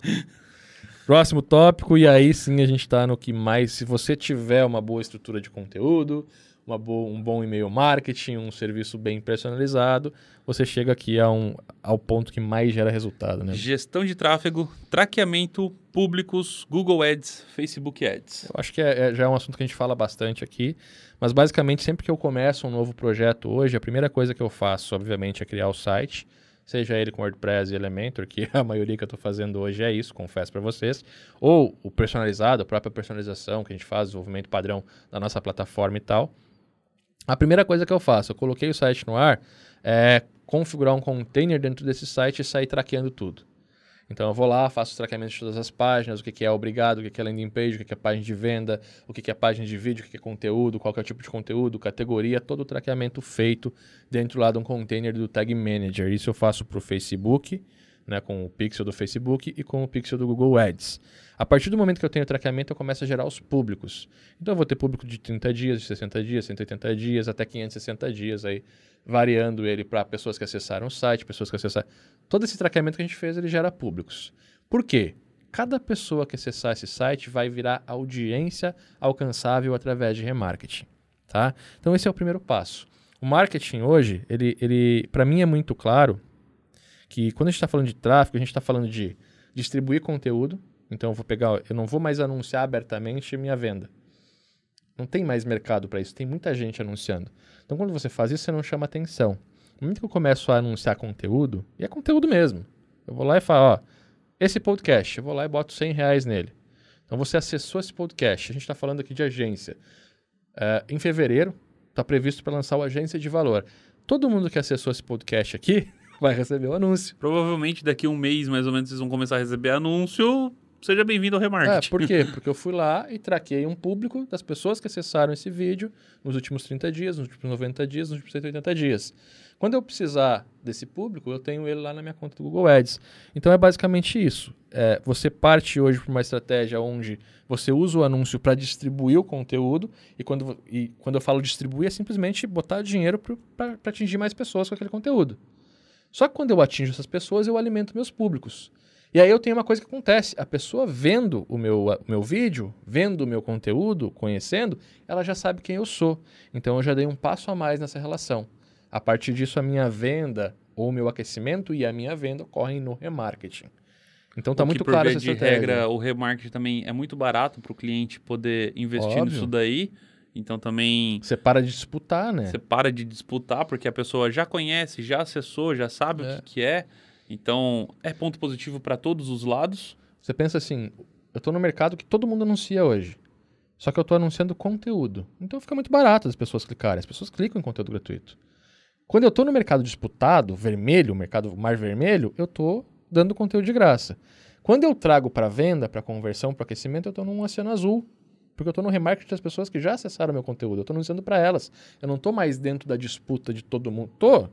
Próximo tópico, e aí sim a gente está no que mais. Se você tiver uma boa estrutura de conteúdo, uma boa, um bom e-mail marketing, um serviço bem personalizado, você chega aqui a um, ao ponto que mais gera resultado, né? Gestão de tráfego, traqueamento, públicos, Google Ads, Facebook Ads. Eu acho que é- é- já é um assunto que a gente fala bastante aqui, mas basicamente sempre que eu começo um novo projeto hoje, a primeira coisa que eu faço, obviamente, é criar o site, seja ele com WordPress e Elementor, que a maioria que eu estou fazendo hoje é isso, confesso para vocês, ou o personalizado, a própria personalização que a gente faz, desenvolvimento padrão da nossa plataforma e tal. A primeira coisa que eu faço, eu coloquei o site no ar, é configurar um container dentro desse site e sair traqueando tudo. Então eu vou lá, faço o traqueamento de todas as páginas, o que, é obrigado, o que, é landing page, o que, é página de venda, o que, é página de vídeo, o que, que é conteúdo, qual que é o tipo de conteúdo, categoria, todo o traqueamento feito dentro lá de um container do Tag Manager. Isso eu faço para o Facebook, né, com o pixel do Facebook e com o pixel do Google Ads. A partir do momento que eu tenho o traqueamento, eu começo a gerar os públicos. Então eu vou ter público de 30 dias, de 60 dias, 180 dias, até 560 dias aí, variando ele para pessoas que acessaram o site, pessoas que acessaram. Todo esse traqueamento que a gente fez, ele gera públicos. Por quê? Cada pessoa que acessar esse site vai virar audiência alcançável através de remarketing, tá? Então esse é o primeiro passo. O marketing hoje, ele, ele para mim é muito claro que quando a gente está falando de tráfego, a gente está falando de distribuir conteúdo. Então eu vou pegar, eu não vou mais anunciar abertamente minha venda. Não tem mais mercado para isso, tem muita gente anunciando. Então quando você faz isso, você não chama atenção. No momento que eu começo a anunciar conteúdo, e é conteúdo mesmo, eu vou lá e falo, ó, esse podcast, eu vou lá e boto 100 reais nele. Então você acessou esse podcast, a gente está falando aqui de agência. É, em fevereiro, está previsto para lançar o Agência de Valor. Todo mundo que acessou esse podcast aqui vai receber o anúncio. Provavelmente daqui a um mês, mais ou menos, vocês vão começar a receber anúncio. Seja bem-vindo ao É, remarketing. por quê? Porque eu fui lá e traquei um público das pessoas que acessaram esse vídeo nos últimos 30 dias, nos últimos 90 dias, nos últimos 180 dias. Quando eu precisar desse público, eu tenho ele lá na minha conta do Google Ads. Então é basicamente isso. É, você parte hoje para uma estratégia onde você usa o anúncio para distribuir o conteúdo, e quando, e quando eu falo distribuir, é simplesmente botar dinheiro para atingir mais pessoas com aquele conteúdo. Só que quando eu atingo essas pessoas, eu alimento meus públicos. E aí eu tenho uma coisa que acontece: a pessoa vendo o meu, o meu vídeo, vendo o meu conteúdo, conhecendo, ela já sabe quem eu sou. Então eu já dei um passo a mais nessa relação. A partir disso, a minha venda, ou o meu aquecimento e a minha venda ocorrem no remarketing. Então tá muito claro essa de estratégia. regra, o remarketing também é muito barato para o cliente poder investir Óbvio. nisso daí. Então também Você para de disputar, né? você para de disputar, porque a pessoa já conhece, já acessou, já sabe É. o que, que é. Então é ponto positivo para todos os lados. Você pensa assim, eu estou no mercado que todo mundo anuncia hoje. Só que eu estou anunciando conteúdo. Então fica muito barato as pessoas clicarem. As pessoas clicam em conteúdo gratuito. Quando eu estou no mercado disputado, vermelho, mercado mar vermelho, eu estou dando conteúdo de graça. Quando eu trago para venda, para conversão, para aquecimento, eu estou num oceano azul. Porque eu estou no remarketing das pessoas que já acessaram meu conteúdo. Eu estou anunciando para elas. Eu não estou mais dentro da disputa de todo mundo. Tô.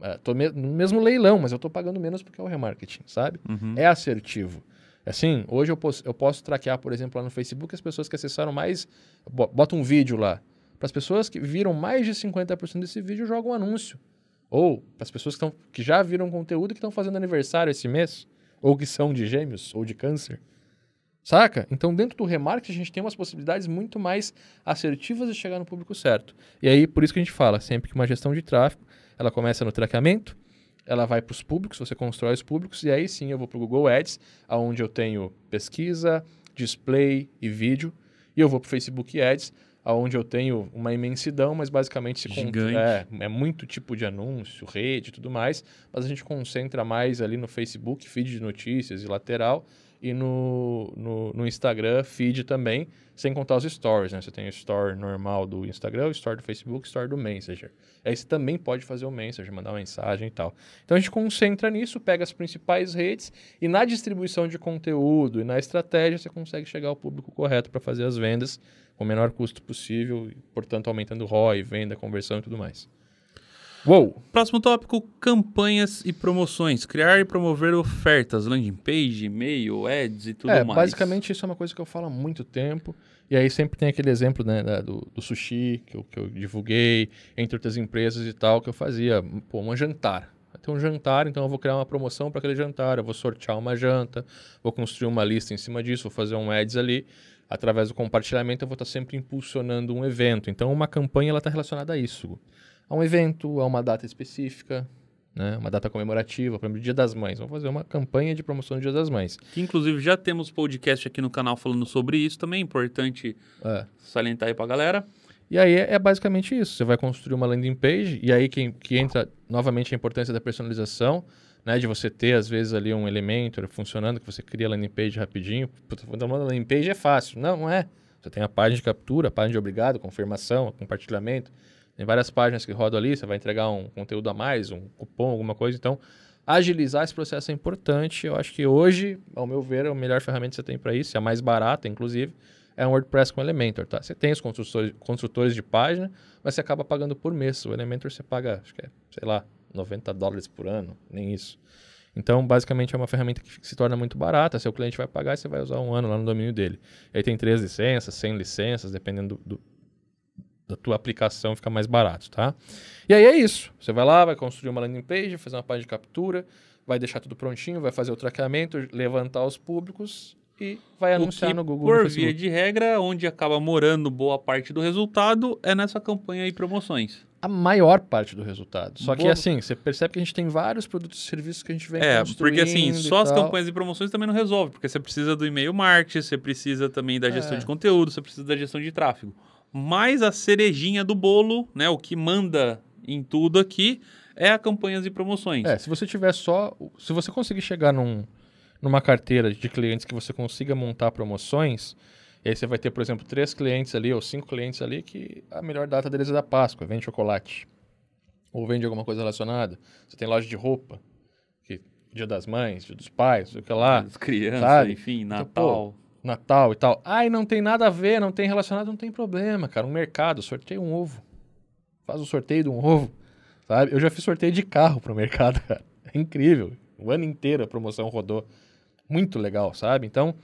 É, tô me- no mesmo leilão, mas eu estou pagando menos porque é o remarketing, sabe? Uhum. é assertivo. Assim, hoje eu posso, eu posso traquear, por exemplo, lá no Facebook as pessoas que acessaram mais. bo- Bota um vídeo lá. Para as pessoas que viram mais de 50% desse vídeo, joga um anúncio. Ou para as pessoas que, tão, que já viram conteúdo e que estão fazendo aniversário esse mês. Ou que são de gêmeos ou de câncer. Saca? Então, dentro do remarketing, a gente tem umas possibilidades muito mais assertivas de chegar no público certo. E aí, por isso que a gente fala, sempre que uma gestão de tráfego, ela começa no traqueamento, ela vai para os públicos, você constrói os públicos, e aí sim eu vou para o Google Ads, onde eu tenho pesquisa, display e vídeo, e eu vou para o Facebook Ads, onde eu tenho uma imensidão, mas basicamente se é, é muito tipo de anúncio, rede e tudo mais, mas a gente concentra mais ali no Facebook, feed de notícias e lateral, e no, no, no Instagram, feed também, sem contar os stories, né? Você tem o store normal do Instagram, o store do Facebook, o store do Messenger. Aí você também pode fazer o Messenger, mandar uma mensagem e tal. Então a gente concentra nisso, pega as principais redes e na distribuição de conteúdo e na estratégia você consegue chegar ao público correto para fazer as vendas com o menor custo possível, portanto aumentando ROI, venda, conversão e tudo mais. Uou! Próximo tópico: campanhas e promoções. Criar e promover ofertas, landing page, e-mail, ads e tudo é, mais. basicamente isso é uma coisa que eu falo há muito tempo. E aí sempre tem aquele exemplo né, da- do, do sushi que eu, que eu divulguei, entre outras empresas e tal, que eu fazia, pô, um jantar. Vai ter um jantar, então eu vou criar uma promoção para aquele jantar, eu vou sortear uma janta, vou construir uma lista em cima disso, vou fazer um ads ali. Através do compartilhamento eu vou estar sempre impulsionando um evento. Então uma campanha ela está relacionada a isso. A um evento, a uma data específica, né, uma data comemorativa, por exemplo, Dia das Mães. Vamos fazer uma campanha de promoção do Dia das Mães. Que inclusive já temos podcast aqui no canal falando sobre isso também. Importante É. salientar aí pra galera. E aí é, é basicamente isso. Você vai construir uma landing page e aí que, que entra novamente a importância da personalização, né? De você ter, às vezes, ali um elemento funcionando, que você cria a landing page rapidinho. Puta, uma landing page é fácil. Não, não é. Você tem a página de captura, a página de obrigado, confirmação, compartilhamento. Tem várias páginas que rodam ali, você vai entregar um conteúdo a mais, um cupom, alguma coisa. Então, agilizar esse processo é importante. Eu acho que hoje, ao meu ver, é a melhor ferramenta que você tem para isso, é a mais barata, inclusive, é um WordPress com Elementor, tá? Você tem os construtores, construtores de página, mas você acaba pagando por mês. O Elementor você paga, acho que é, sei lá, 90 dólares por ano, nem isso. Então, basicamente, é uma ferramenta que se torna muito barata. Seu cliente vai pagar e você vai usar um ano lá no domínio dele. Aí tem três licenças, 100 licenças, dependendo do, do- da tua aplicação, fica mais barato, tá? E aí é isso. Você vai lá, vai construir uma landing page, fazer uma página de captura, vai deixar tudo prontinho, vai fazer o traqueamento, levantar os públicos e vai anunciar que, no Google. no por Facebook. via de regra, onde acaba morando boa parte do resultado é nessa campanha e promoções. a maior parte do resultado. Só que Boa. assim, você percebe que a gente tem vários produtos e serviços que a gente vem É, porque assim, só as tal. campanhas e promoções também não resolve, porque você precisa do e-mail marketing, você precisa também da gestão É. de conteúdo, você precisa da gestão de tráfego. Mas a cerejinha do bolo, né, o que manda em tudo aqui é a campanhas e promoções. É, se você tiver só... Se você conseguir chegar num, numa carteira de clientes que você consiga montar promoções, e aí você vai ter, por exemplo, três clientes ali ou cinco clientes ali que a melhor data deles é da Páscoa, vende chocolate. Ou vende alguma coisa relacionada. Você tem loja de roupa, que dia das mães, dia dos pais, o que lá. As crianças, sabe? enfim, Então, Natal. Natal e tal. Ai, não tem nada a ver, não tem relacionado, não tem problema, cara. Um mercado, sorteia um ovo. Faz o sorteio de um ovo, sabe? Eu já fiz sorteio de carro pro mercado, cara. É incrível. O ano inteiro a promoção rodou. Muito legal, sabe? Então,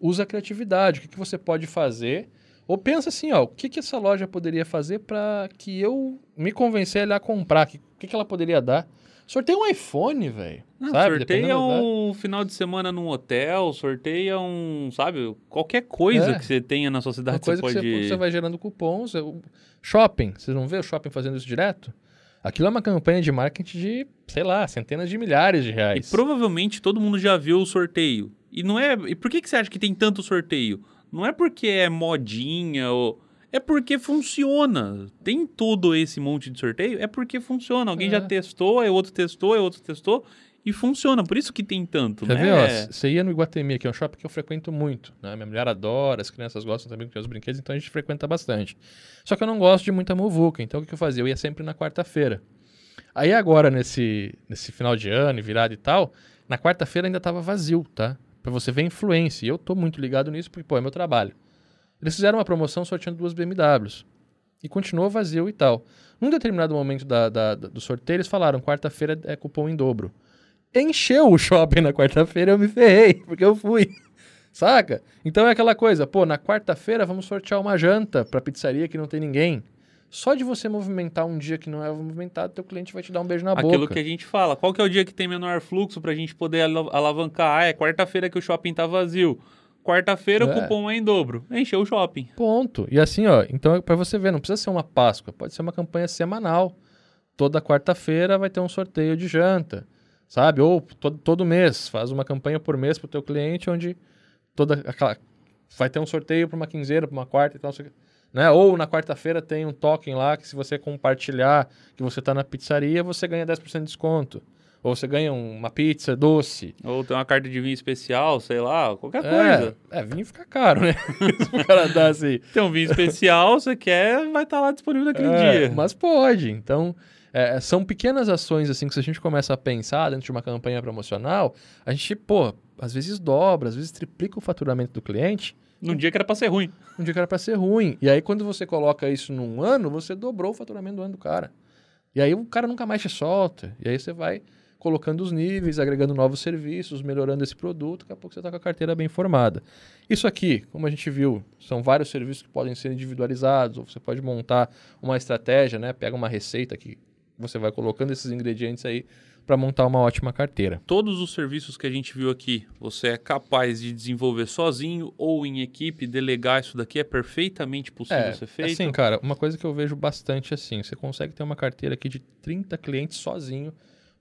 usa a criatividade. O que, que você pode fazer? Ou pensa assim, ó, o que, que essa loja poderia fazer para que eu me convencer a comprar? O que, que ela poderia dar? Sorteia um iPhone, velho. Sorteia Dependendo da- um final de semana num hotel, sorteia um, sabe, qualquer coisa É. que você tenha na sua Uma cidade, coisa você que pode... você, você vai gerando cupons. eu- Shopping, vocês não vê o shopping fazendo isso direto? Aquilo é uma campanha de marketing de, sei lá, centenas de milhares de E reais. provavelmente todo mundo já viu o sorteio. E não é. E por que, que você acha que tem tanto sorteio? Não é porque é modinha ou. É porque funciona. Tem todo esse monte de sorteio, é porque funciona. Alguém É. já testou, aí outro testou, aí outro testou. E funciona. Por isso que tem tanto, Quer né? ver, ó, você ia no Iguatemi, que é um shopping que eu frequento muito, né? Minha mulher adora, as crianças gostam também porque os brinquedos, então a gente frequenta bastante. Só que eu não gosto de muita muvuca, então o que eu fazia? Eu ia sempre na quarta-feira. Aí agora, nesse, nesse final de ano, e virada e tal, na quarta-feira ainda tava vazio, tá? Pra você ver a influência. E eu tô muito ligado nisso porque, pô, é meu trabalho. Eles fizeram uma promoção sorteando duas BMWs. E continuou vazio e tal. Num determinado momento da, da- da- do sorteio, eles falaram: quarta-feira é cupom em dobro. Encheu o shopping na quarta-feira, eu me ferrei, porque eu fui. Saca? Então é aquela coisa, pô, na quarta-feira vamos sortear uma janta pra pizzaria que não tem ninguém. Só de você movimentar um dia que não é movimentado, teu cliente vai te dar um beijo na Aquilo boca. que a gente fala. Qual que é o dia que tem menor fluxo pra gente poder ala- alavancar? Ah, é quarta-feira que o shopping tá vazio. Quarta-feira o É. cupom é em dobro. Encheu o shopping. Ponto. E assim, ó, então para você ver, não precisa ser uma Páscoa, pode ser uma campanha semanal. Toda quarta-feira vai ter um sorteio de janta, sabe? Ou todo, todo mês, faz uma campanha por mês pro teu cliente onde toda aquela vai ter um sorteio para uma quinzeira, para uma quarta e tal, o né? Ou na quarta-feira tem um token lá que se você compartilhar que você tá na pizzaria, você ganha 10% de desconto. Ou você ganha um- uma pizza doce. Ou tem uma carta de vinho especial, sei lá, qualquer É, coisa. é, vinho fica caro, né? Se o cara dá assim. Tem um vinho especial, você quer, vai estar lá disponível naquele É, dia. Mas pode. Então, é, são pequenas ações assim que se a gente começa a pensar dentro de uma campanha promocional, a gente, pô, às vezes dobra, às vezes triplica o faturamento do cliente Num dia que era pra ser ruim. um dia que era para ser ruim. E aí, quando você coloca isso num ano, você dobrou o faturamento do ano do cara. E aí o cara nunca mais te solta. E aí você vai colocando os níveis, agregando novos serviços, melhorando esse produto, daqui a pouco você está com a carteira bem formada. Isso aqui, como a gente viu, são vários serviços que podem ser individualizados, ou você pode montar uma estratégia, né? Pega uma receita que você vai colocando esses ingredientes aí para montar uma ótima carteira. Todos os serviços que a gente viu aqui, você é capaz de desenvolver sozinho ou em equipe, delegar isso daqui é perfeitamente possível é, ser feito? Assim, cara, uma coisa que eu vejo bastante assim, você consegue ter uma carteira aqui de 30 clientes sozinho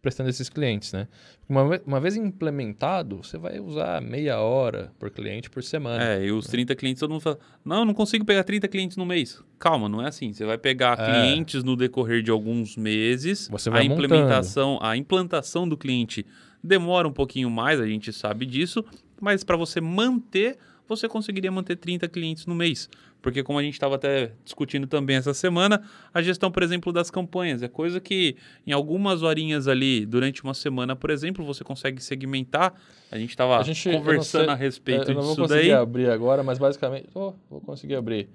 prestando esses clientes, né? Uma, uma vez implementado, você vai usar meia hora por cliente por semana. É, e os 30 clientes, todo mundo fala, não, eu não consigo pegar 30 clientes no mês. Calma, não é assim. Você vai pegar é. clientes no decorrer de alguns meses. Você vai a implementação, montando. a implantação do cliente demora um pouquinho mais, a gente sabe disso, mas para você manter você conseguiria manter 30 clientes no mês. Porque, como a gente estava até discutindo também essa semana, a gestão, por exemplo, das campanhas é coisa que em algumas horinhas ali, durante uma semana, por exemplo, você consegue segmentar. A gente estava conversando sei, a respeito disso daí. Eu não vou conseguir daí. abrir agora, mas basicamente. Oh, vou conseguir abrir.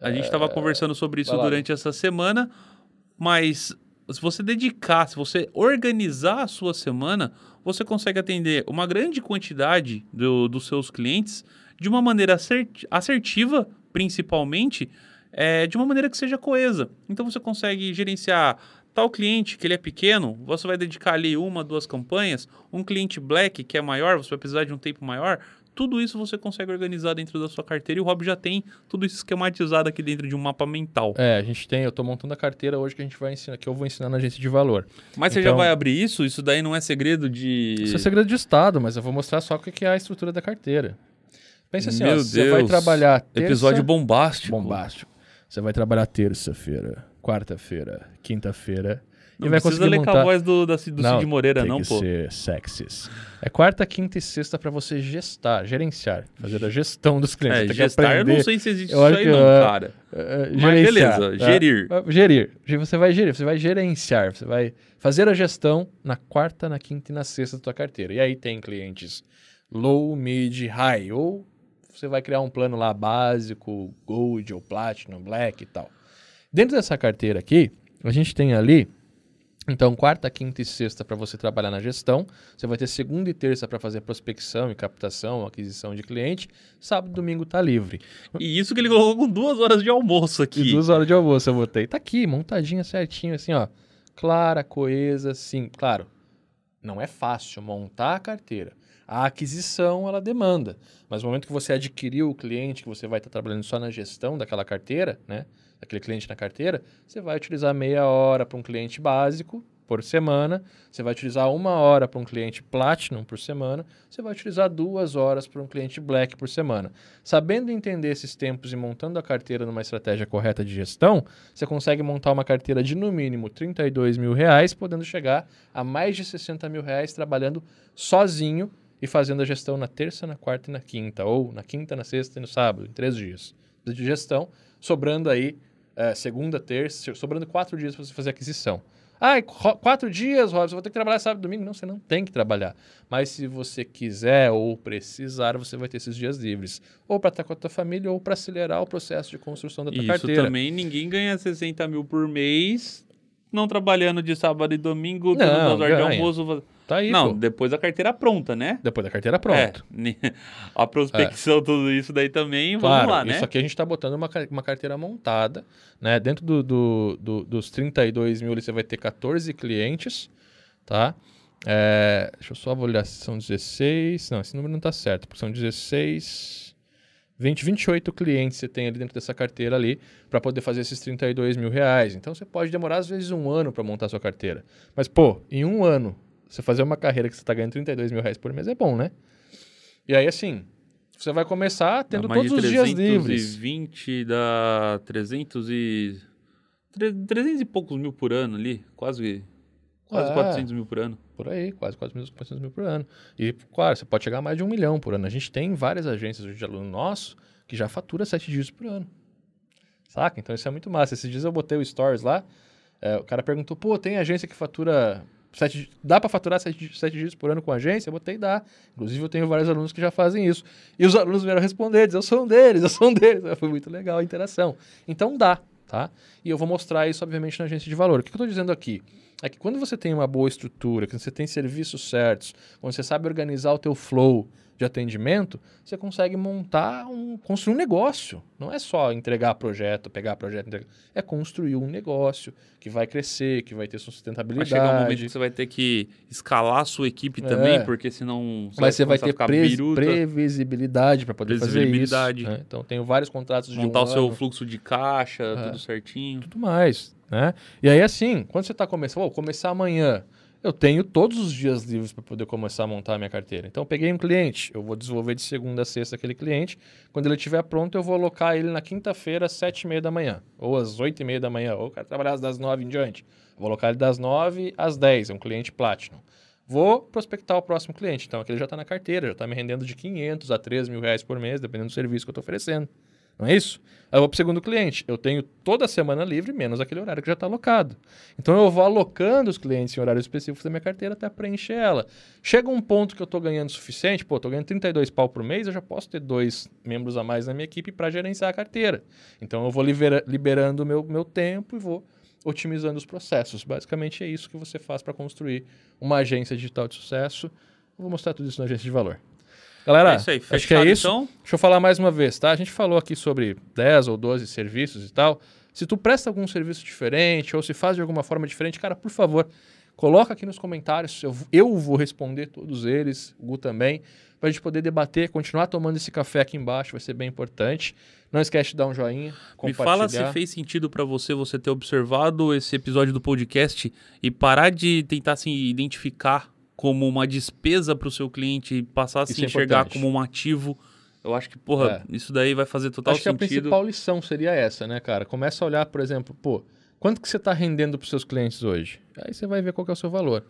A gente estava é... conversando sobre isso durante essa semana, mas se você dedicar, se você organizar a sua semana, você consegue atender uma grande quantidade do, dos seus clientes de uma maneira assertiva, principalmente, é, de uma maneira que seja coesa. Então você consegue gerenciar tal cliente que ele é pequeno, você vai dedicar ali uma, duas campanhas, um cliente black que é maior, você vai precisar de um tempo maior. Tudo isso você consegue organizar dentro da sua carteira e o Rob já tem tudo isso esquematizado aqui dentro de um mapa mental. É, a gente tem, eu estou montando a carteira hoje que a gente vai ensinar, que eu vou ensinar na agência de valor. Mas então, você já então vai abrir isso? Isso daí não é segredo de. Isso é segredo de Estado, mas eu vou mostrar só o que é a estrutura da carteira. Pensa assim, ó, você vai trabalhar terça... Episódio bombástico. Bombástico. Você vai trabalhar terça-feira, quarta-feira, quinta-feira. Não e vai precisa ler montar... com a voz do, da, do não, Cid Moreira, não, pô. Tem que ser sexys. É quarta, quinta e sexta para você gestar, gerenciar, fazer a gestão dos clientes. É, gestar, eu não sei se existe eu isso aí que, não, uh, cara. Uh, Mas beleza, gerir. Uh, gerir. Você vai gerir, você vai gerenciar, você vai fazer a gestão na quarta, na quinta e na sexta da tua carteira. E aí tem clientes low, mid, high, ou você vai criar um plano lá básico, Gold ou Platinum, Black e tal. Dentro dessa carteira aqui, a gente tem ali, então, quarta, quinta e sexta para você trabalhar na gestão. Você vai ter segunda e terça para fazer prospecção e captação, aquisição de cliente. Sábado e domingo tá livre. E isso que ele colocou com duas horas de almoço aqui. E duas horas de almoço eu botei. Tá aqui, montadinha certinho, assim, ó. Clara, coesa, sim. Claro, não é fácil montar a carteira. A aquisição, ela demanda. Mas no momento que você adquiriu o cliente, que você vai estar trabalhando só na gestão daquela carteira, né? Daquele cliente na carteira, você vai utilizar meia hora para um cliente básico por semana, você vai utilizar uma hora para um cliente Platinum por semana, você vai utilizar duas horas para um cliente Black por semana. Sabendo entender esses tempos e montando a carteira numa estratégia correta de gestão, você consegue montar uma carteira de no mínimo 32 mil reais, podendo chegar a mais de 60 mil reais trabalhando sozinho e fazendo a gestão na terça, na quarta e na quinta, ou na quinta, na sexta e no sábado, em três dias de gestão, sobrando aí é, segunda, terça, sobrando quatro dias para você fazer aquisição. Ah, quatro dias, Robson, vou ter que trabalhar sábado e domingo. Não, você não tem que trabalhar. Mas se você quiser ou precisar, você vai ter esses dias livres. Ou para estar com a tua família, ou para acelerar o processo de construção da tua Isso carteira. Isso também, ninguém ganha 60 mil por mês não trabalhando de sábado e domingo, tendo duas horas de almoço. Tá aí, não, pô. depois da carteira pronta, né? Depois da carteira pronta. É, a prospecção, é. tudo isso daí também, claro, vamos lá, né? Isso aqui a gente está botando uma, uma carteira montada, né? Dentro do, do, do, dos 32 mil, você vai ter 14 clientes, tá? É, deixa eu só olhar se são 16. Não, esse número não está certo, porque são 16. 20, 28 clientes você tem ali dentro dessa carteira ali para poder fazer esses 32 mil reais. Então você pode demorar às vezes um ano para montar sua carteira. Mas, pô, em um ano, você fazer uma carreira que você está ganhando 32 mil reais por mês é bom, né? E aí, assim, você vai começar tendo todos os dias livres. 20 dá 300 e... 300 e poucos mil por ano ali, quase Quase é, 400 mil por ano. Por aí, quase 400 mil por ano. E, claro, você pode chegar a mais de um milhão por ano. A gente tem várias agências de aluno nosso que já fatura 7 dias por ano. Saca? Então isso é muito massa. Esses dias eu botei o Stories lá, é, o cara perguntou, pô, tem agência que fatura... Sete, dá para faturar 7, sete dias por ano com agência? Eu botei, dá. Inclusive, eu tenho vários alunos que já fazem isso. E os alunos vieram responder, dizer, eu sou um deles, eu sou um deles. Foi muito legal a interação. Então, dá tá? E eu vou mostrar isso, obviamente, na agência de valor. O que eu estou dizendo aqui? É que quando você tem uma boa estrutura, que você tem serviços certos, quando você sabe organizar o teu flow, de atendimento, você consegue montar um, construir um negócio. Não é só entregar projeto, pegar projeto, entregar. é construir um negócio que vai crescer, que vai ter sustentabilidade. Vai chegar um momento que você vai ter que escalar a sua equipe também, é. porque senão você Mas você vai ter pre previsibilidade para poder fazer isso. Né? Então tenho vários contratos Montar de Montar um o seu ano. fluxo de caixa, é. tudo certinho. Tudo mais, né? E aí assim, quando você está começando, vou começar amanhã, eu tenho todos os dias livres para poder começar a montar a minha carteira. Então, eu peguei um cliente, eu vou desenvolver de segunda a sexta aquele cliente. Quando ele estiver pronto, eu vou alocar ele na quinta-feira, às sete e meia da manhã, ou às oito e meia da manhã, ou eu quero trabalhar das nove em diante. vou alocar ele das nove às dez, é um cliente Platinum. Vou prospectar o próximo cliente. Então, aquele já está na carteira, já está me rendendo de 500 a 3 mil reais por mês, dependendo do serviço que eu estou oferecendo. Não é isso? Aí eu vou para o segundo cliente. Eu tenho toda semana livre, menos aquele horário que já está alocado. Então eu vou alocando os clientes em horários específicos da minha carteira até preencher ela. Chega um ponto que eu estou ganhando o suficiente, pô, estou ganhando 32 pau por mês, eu já posso ter dois membros a mais na minha equipe para gerenciar a carteira. Então eu vou libera liberando o meu, meu tempo e vou otimizando os processos. Basicamente é isso que você faz para construir uma agência digital de sucesso. Eu vou mostrar tudo isso na agência de valor. Galera, é isso aí, acho que é isso. Então? Deixa eu falar mais uma vez, tá? A gente falou aqui sobre 10 ou 12 serviços e tal. Se tu presta algum serviço diferente ou se faz de alguma forma diferente, cara, por favor, coloca aqui nos comentários. Eu, eu vou responder todos eles, o Gu também, para a gente poder debater, continuar tomando esse café aqui embaixo, vai ser bem importante. Não esquece de dar um joinha, Me fala se fez sentido para você você ter observado esse episódio do podcast e parar de tentar se identificar como uma despesa para o seu cliente e passar a se é enxergar como um ativo. Eu acho que, porra, é. isso daí vai fazer total acho sentido. Acho que a principal lição seria essa, né, cara? Começa a olhar, por exemplo, pô, quanto que você está rendendo para os seus clientes hoje? Aí você vai ver qual é o seu valor.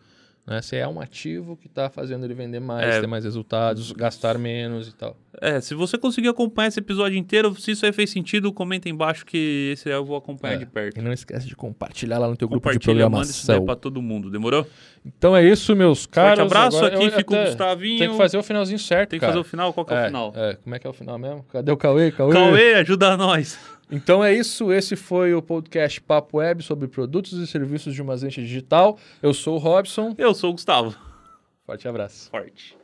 Né? Você é um ativo que está fazendo ele vender mais, é, ter mais resultados, gastar menos e tal. É, se você conseguir acompanhar esse episódio inteiro, se isso aí fez sentido, comenta embaixo que esse aí eu vou acompanhar é. de perto. E não esquece de compartilhar lá no teu grupo de programação. Manda isso para todo mundo, demorou? Então é isso, meus caros. Forte abraço, Agora, aqui fica o Gustavinho. Tem que fazer o finalzinho certo, Tem que fazer o final, qual que é, é o final? É, como é que é o final mesmo? Cadê o Cauê? Cauê, Cauê ajuda nós. Então é isso, esse foi o podcast Papo Web sobre produtos e serviços de uma agência digital. Eu sou o Robson. Eu sou o Gustavo. Forte abraço. Forte.